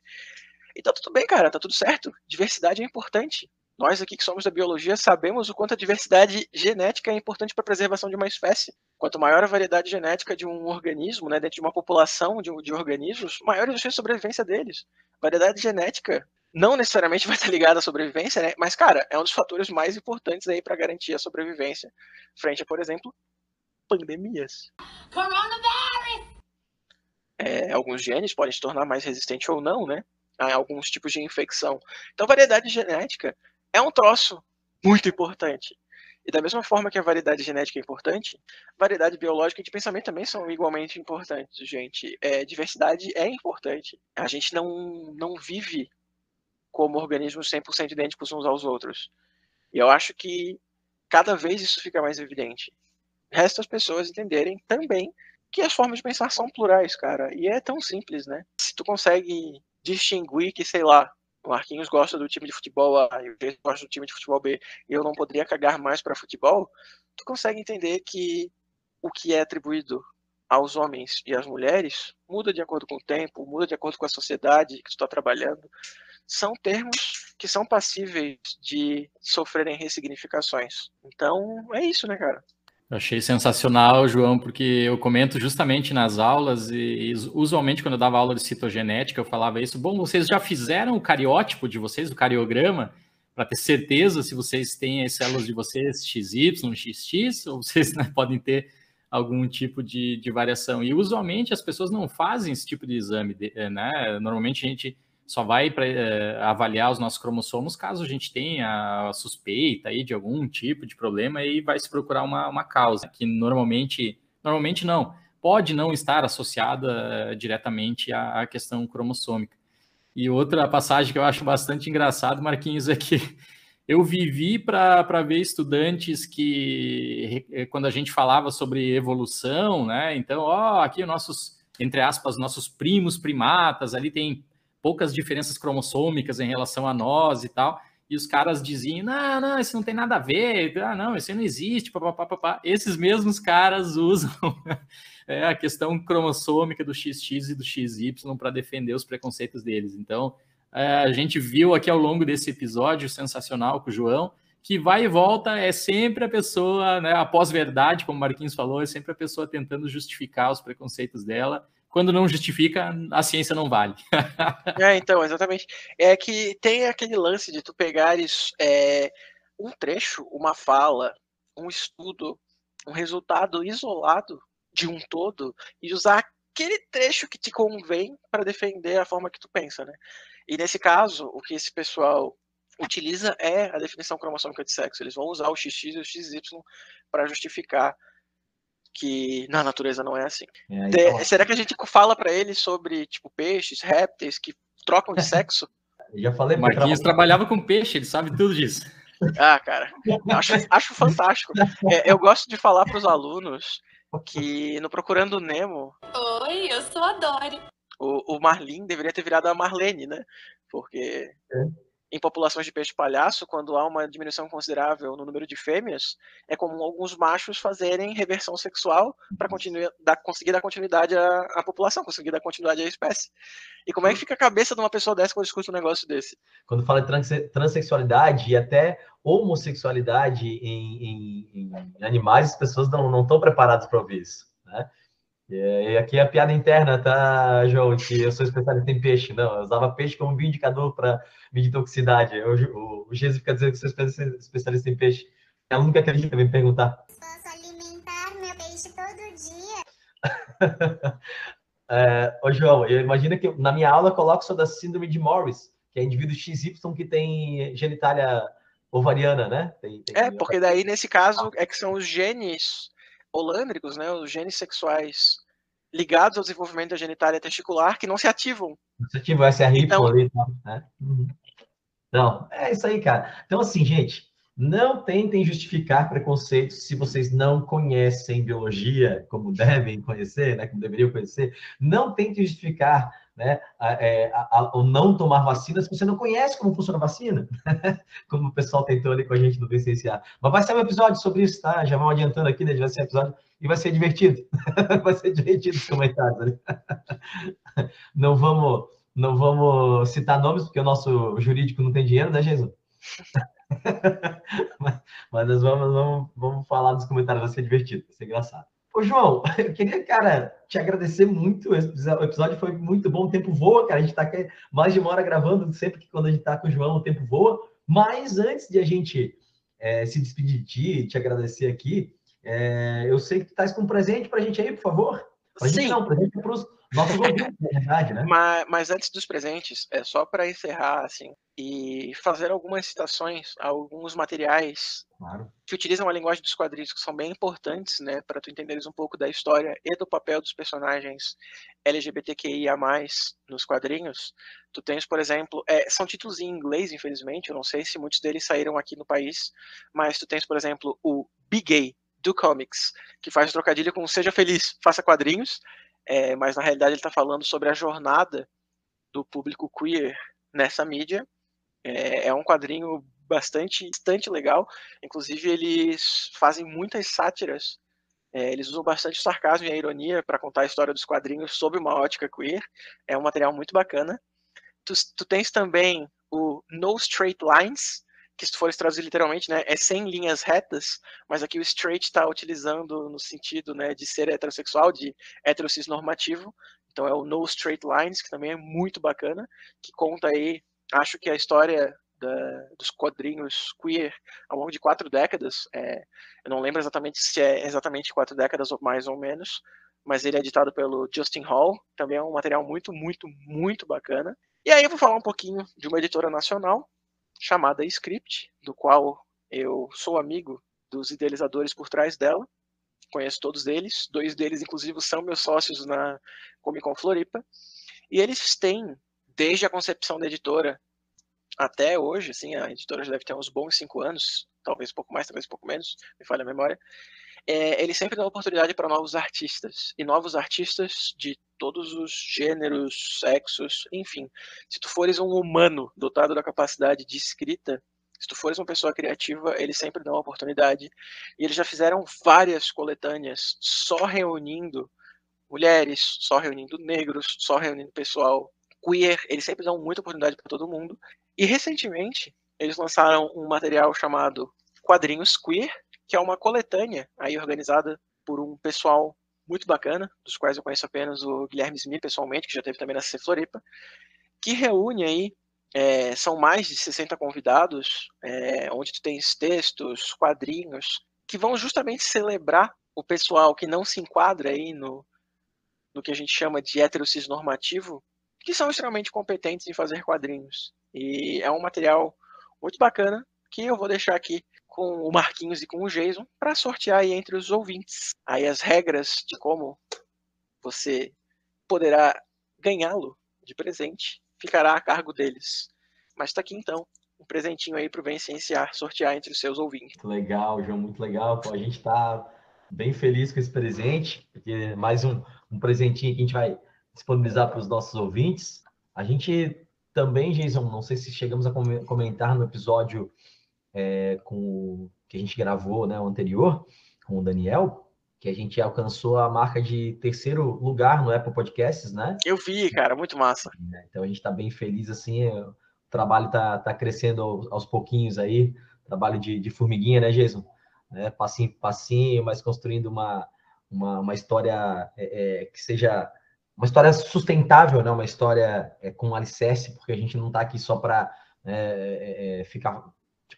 E tá tudo bem, cara, tá tudo certo. Diversidade é importante. Nós aqui que somos da biologia sabemos o quanto a diversidade genética é importante para a preservação de uma espécie. Quanto maior a variedade genética de um organismo, né, dentro de uma população de, de organismos, maior a sobrevivência deles. Variedade genética não necessariamente *laughs* vai estar ligada à sobrevivência, né? Mas, cara, é um dos fatores mais importantes aí para garantir a sobrevivência frente a, por exemplo, pandemias. É, alguns genes podem se tornar mais resistentes ou não, né? A alguns tipos de infecção. Então, variedade genética é um troço muito importante. E da mesma forma que a variedade genética é importante, variedade biológica e de pensamento também são igualmente importantes, gente. É, diversidade é importante. A gente não, não vive como organismos 100% idênticos uns aos outros. E eu acho que cada vez isso fica mais evidente. Resta as pessoas entenderem também que as formas de pensar são plurais, cara. E é tão simples, né? Se tu consegue distinguir que, sei lá, o Marquinhos gosta do time de futebol A e o gosta do time de futebol B e eu não poderia cagar mais para futebol, tu consegue entender que o que é atribuído aos homens e às mulheres muda de acordo com o tempo, muda de acordo com a sociedade que tu está trabalhando. São termos que são passíveis de sofrerem ressignificações. Então, é isso, né, cara? Achei sensacional, João, porque eu comento justamente nas aulas e usualmente quando eu dava aula de citogenética eu falava isso. Bom, vocês já fizeram o cariótipo de vocês, o cariograma, para ter certeza se vocês têm as células de vocês XY, XX, ou vocês né, *laughs* podem ter algum tipo de, de variação. E usualmente as pessoas não fazem esse tipo de exame, né? Normalmente a gente só vai para é, avaliar os nossos cromossomos caso a gente tenha a suspeita aí de algum tipo de problema e vai se procurar uma, uma causa que normalmente, normalmente não, pode não estar associada uh, diretamente à, à, questão cromossômica. E outra passagem que eu acho bastante engraçado, Marquinhos, é que *laughs* eu vivi para ver estudantes que, quando a gente falava sobre evolução, né? Então, ó, aqui nossos, entre aspas, nossos primos primatas, ali tem poucas diferenças cromossômicas em relação a nós e tal. E os caras diziam: não, não, isso não tem nada a ver, ah, não, isso não existe, papapá, papá. Esses mesmos caras *laughs* usam é, a questão cromossômica do XX e do XY para defender os preconceitos deles. Então, é, a gente viu aqui ao longo desse episódio sensacional com o João, que vai e volta é sempre a pessoa, né, a pós-verdade, como o Marquinhos falou, é sempre a pessoa tentando justificar os preconceitos dela quando não justifica, a ciência não vale. *laughs* é, então, exatamente. É que tem aquele lance de tu pegares é, um trecho, uma fala, um estudo, um resultado isolado de um todo e usar aquele trecho que te convém para defender a forma que tu pensa, né? E nesse caso, o que esse pessoal utiliza é a definição cromossômica de sexo. Eles vão usar o XX e o XY para justificar que na natureza não é assim. É, então... Será que a gente fala para eles sobre tipo peixes, répteis que trocam de *laughs* sexo? já falei. Marquinhos trabalhava com peixe, ele sabe tudo disso. Ah, cara, acho, acho fantástico. É, eu gosto de falar para os alunos que no Procurando Nemo. Oi, eu sou a Dory. O, o Marlin deveria ter virado a Marlene, né? Porque é em populações de peixe palhaço, quando há uma diminuição considerável no número de fêmeas, é comum alguns machos fazerem reversão sexual para conseguir dar continuidade à, à, população, conseguir dar continuidade à espécie. E como é que fica a cabeça de uma pessoa dessa quando escuta um negócio desse? Quando fala de trans transexualidade e até homossexualidade em, em, em animais, as pessoas não estão preparadas para ouvir isso. Né? E aqui é a piada interna, tá, João? Que eu sou especialista em peixe. Não, eu usava peixe como bioindicador para medir toxicidade. O, o Jesus fica dizendo que sou especialista em peixe. Ela nunca acredita me perguntar. Posso alimentar meu peixe todo dia? *laughs* é, ô, João, eu imagino que na minha aula eu coloco sobre a síndrome de Morris, que é indivíduo XY que tem genitália ovariana, né? Tem, tem... É, porque daí nesse caso é que são os genes holândricos, né, os genes sexuais ligados ao desenvolvimento da genitália testicular que não se ativam. Se ativar esse RIPO Então- ali, né? Uhum. Não, é isso aí, cara. Então, assim, gente, não tentem justificar preconceitos se vocês não conhecem biologia como *laughs* devem conhecer, né? Como deveriam conhecer. Não tentem justificar né, a- é, a- a- o não tomar vacina se você não conhece como funciona a vacina. *laughs* como o pessoal tentou ali com a gente no VCCA. Mas vai ser um episódio sobre isso, tá? Já vamos adiantando aqui, né? Vai ser um episódio e vai ser divertido. *laughs* vai ser divertido os comentários *laughs* ali. não vamos não vamos citar nomes, porque o nosso jurídico não tem dinheiro, né, Jesus? *laughs* mas, mas nós vamos, vamos, vamos falar nos comentários, vai ser divertido, vai ser engraçado. Ô, João, eu queria, cara, te agradecer muito. O episódio foi muito bom, o tempo voa, cara. A gente tá aqui mais de uma hora gravando, sempre que quando a gente tá com o João, o tempo voa. Mas antes de a gente eh, se despedir de ti, te agradecer aqui, eh, eu sei que tu estás com um presente pra gente aí, por favor. Pra gente Sim. não, presente pros nossos ouvintes, na verdade, né? Mas, mas antes dos presentes, é só para encerrar assim e fazer algumas citações a alguns materiais Claro. que utilizam a linguagem dos quadrinhos que são bem importantes, né, para tu entenderes um pouco da história e do papel dos personagens LGBTQIA+ nos quadrinhos. Tu tens, por exemplo, é, são títulos em inglês, infelizmente, eu não sei se muitos deles saíram aqui no país, mas tu tens, por exemplo, o Be Gay do Comics, que faz trocadilho com Seja Feliz, faça quadrinhos, é, mas na realidade ele está falando sobre a jornada do público queer nessa mídia. É, é um quadrinho bastante, bastante legal. Inclusive, eles fazem muitas sátiras. É, eles usam bastante o sarcasmo e a ironia para contar a história dos quadrinhos sob uma ótica queer. É um material muito bacana. Tu, tu tens também o No Straight Lines, que se fores traduzir literalmente, né, é sem linhas retas, mas aqui o straight está utilizando no sentido né, de ser heterossexual, de heterocis normativo. Então é o No Straight Lines, que também é muito bacana, que conta aí, acho que a história da- dos quadrinhos queer ao longo de quatro décadas. é, eu não lembro exatamente se é exatamente quatro décadas ou mais ou menos, mas ele é editado pelo Justin Hall. Também é um material muito, muito, muito bacana. E aí eu vou falar um pouquinho de uma editora nacional chamada Script, do qual eu sou amigo dos idealizadores por trás dela. Conheço todos eles, dois deles, inclusive, são meus sócios na Comic Con Floripa. E eles têm, desde a concepção da editora até hoje, assim, a editora já deve ter uns bons cinco anos, talvez um pouco mais, talvez um pouco menos, me falha a memória. É, sempre dão oportunidade para novos artistas, e novos artistas de todos os gêneros, sexos, enfim. Se tu fores um humano dotado da capacidade de escrita, se tu fores uma pessoa criativa, eles sempre dão oportunidade. E eles já fizeram várias coletâneas só reunindo mulheres, só reunindo negros, só reunindo pessoal queer. Eles sempre dão muita oportunidade para todo mundo. E recentemente, eles lançaram um material chamado Quadrinhos Queer, que é uma coletânea aí organizada por um pessoal muito bacana, dos quais eu conheço apenas o Guilherme Smith pessoalmente, que já teve também na CC Floripa, que reúne aí, é, são mais de 60 convidados, é, onde tu tens textos, quadrinhos, que vão justamente celebrar o pessoal que não se enquadra aí no, no que a gente chama de heterocis normativo, que são extremamente competentes em fazer quadrinhos. E é um material muito bacana que eu vou deixar aqui com o Marquinhos e com o Jason para sortear aí entre os ouvintes. Aí as regras de como você poderá ganhá-lo de presente ficará a cargo deles. Mas está aqui então um presentinho aí para o Vencenciar sortear entre os seus ouvintes. Muito legal, João, muito legal. A gente está bem feliz com esse presente, porque mais um, um presentinho que a gente vai disponibilizar para os nossos ouvintes. A gente também, Jason, não sei se chegamos a come- comentar no episódio é, com o- que a gente gravou, né, o anterior, com o Daniel, que a gente alcançou a marca de terceiro lugar no Apple Podcasts, né? Eu vi, cara, muito massa. né? Então a gente está bem feliz assim, é, o trabalho está tá crescendo aos, pouquinhos aí, trabalho de, de formiguinha, né, Jason? Né? Passinho passinho, mas construindo uma, uma, uma história é, é, que seja uma história sustentável, né? Uma história é, com alicerce, porque a gente não está aqui só para ficar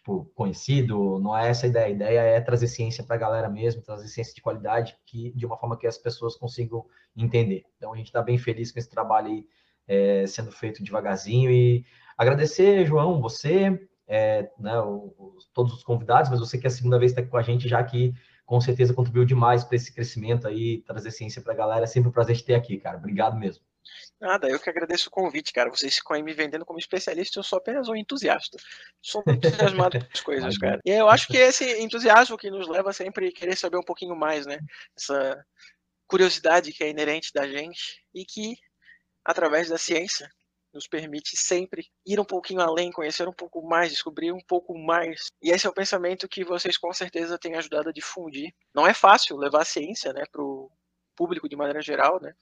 tipo conhecido, não é essa a ideia. A ideia é trazer ciência para a galera mesmo, trazer ciência de qualidade, que de uma forma que as pessoas consigam entender. Então a gente está bem feliz com esse trabalho aí é, sendo feito devagarzinho e agradecer, João, você, é, né, o- todos os convidados, mas você que é a segunda vez está aqui com a gente já aqui com certeza contribuiu demais para esse crescimento aí, trazer ciência para a galera. É sempre um prazer te ter aqui, cara. Obrigado mesmo. Nada, eu que agradeço o convite, cara. Vocês ficam aí me vendendo como especialista, eu sou apenas um entusiasta. Sou muito entusiasmado com as coisas, cara. E eu acho que esse entusiasmo que nos leva a sempre querer saber um pouquinho mais, né? Essa curiosidade que é inerente da gente e que, através da ciência, nos permite sempre ir um pouquinho além, conhecer um pouco mais, descobrir um pouco mais. E esse é o pensamento que vocês com certeza têm ajudado a difundir. Não é fácil levar a ciência, né, para o público de maneira geral, né?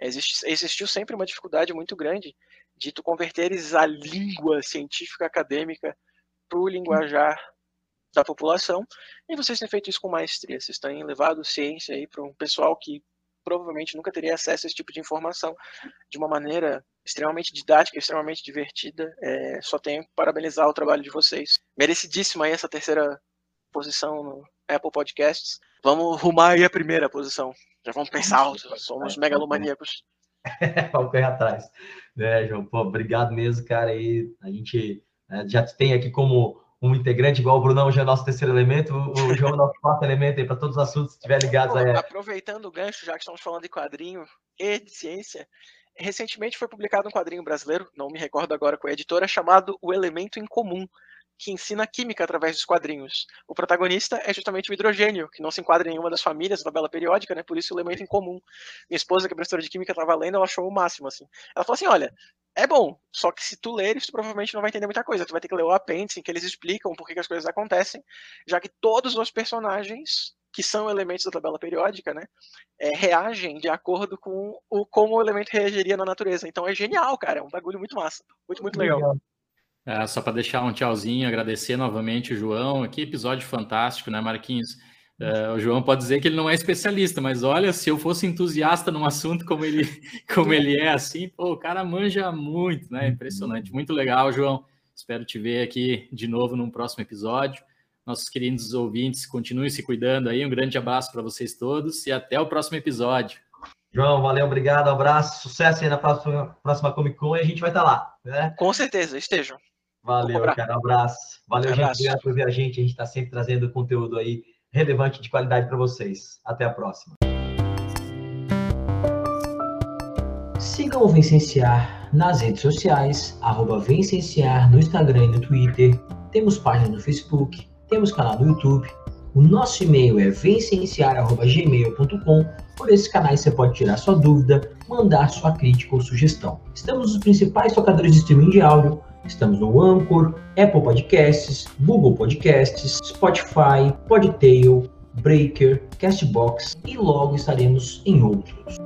Existe, existiu sempre uma dificuldade muito grande de tu converteres a língua científica acadêmica para o linguajar da população, e vocês têm feito isso com maestria. Vocês têm levado ciência aí para um pessoal que provavelmente nunca teria acesso a esse tipo de informação de uma maneira extremamente didática, extremamente divertida. É, só tenho que parabenizar o trabalho de vocês. Merecidíssima aí essa terceira posição no Apple Podcasts. Vamos rumar aí a primeira posição. Já vamos pensar alto, somos megalomaníacos. *laughs* vamos correr atrás. É, João, pô, obrigado mesmo, cara. E a gente né, já tem aqui como um integrante, igual o Brunão já é nosso terceiro elemento, o João é nosso quarto elemento aí para todos os assuntos que estiver ligados Pô, aí. Aproveitando o gancho, já que estamos falando de quadrinho e de ciência, recentemente foi publicado um quadrinho brasileiro, não me recordo agora qual é a editora, chamado O Elemento em Comum, que ensina química através dos quadrinhos. O protagonista é justamente o hidrogênio, que não se enquadra em nenhuma das famílias da tabela periódica, né? Por isso o elemento em comum. Minha esposa, que é professora de química, estava lendo, ela achou o máximo, assim. Ela falou assim, olha, é bom, só que se tu leres, tu provavelmente não vai entender muita coisa. Tu vai ter que ler o apêndice, em que eles explicam por que, que as coisas acontecem, já que todos os personagens que são elementos da tabela periódica, né, é, reagem de acordo com o como o elemento reagiria na natureza. Então é genial, cara, é um bagulho muito massa, muito muito legal. legal. É, só para deixar um tchauzinho, agradecer novamente o João. Que episódio fantástico, né, Marquinhos? É, o João pode dizer que ele não é especialista, mas olha, se eu fosse entusiasta num assunto como ele, *laughs* como ele é, assim, pô, o cara manja muito, né? Impressionante, muito legal, João. Espero te ver aqui de novo num próximo episódio. Nossos queridos ouvintes, continuem se cuidando aí. Um grande abraço para vocês todos e até o próximo episódio. João, valeu, obrigado, abraço, sucesso aí na próxima, próxima Comic Con e a gente vai estar tá lá, né? Com certeza, estejam. Valeu, cara, um abraço. Valeu, um abraço. gente, obrigado por ver a gente. A gente está sempre trazendo conteúdo aí relevante de qualidade para vocês. Até a próxima. Sigam o Vencenciar nas redes sociais, arroba Vencenciar no Instagram e no Twitter. Temos página no Facebook, temos canal no YouTube. O nosso e-mail é vencenciar.gmail.com. Por esses canais você pode tirar sua dúvida, mandar sua crítica ou sugestão. Estamos nos principais tocadores de streaming de áudio, Estamos no Anchor, Apple Podcasts, Google Podcasts, Spotify, Podtail, Breaker, Castbox e logo estaremos em outros.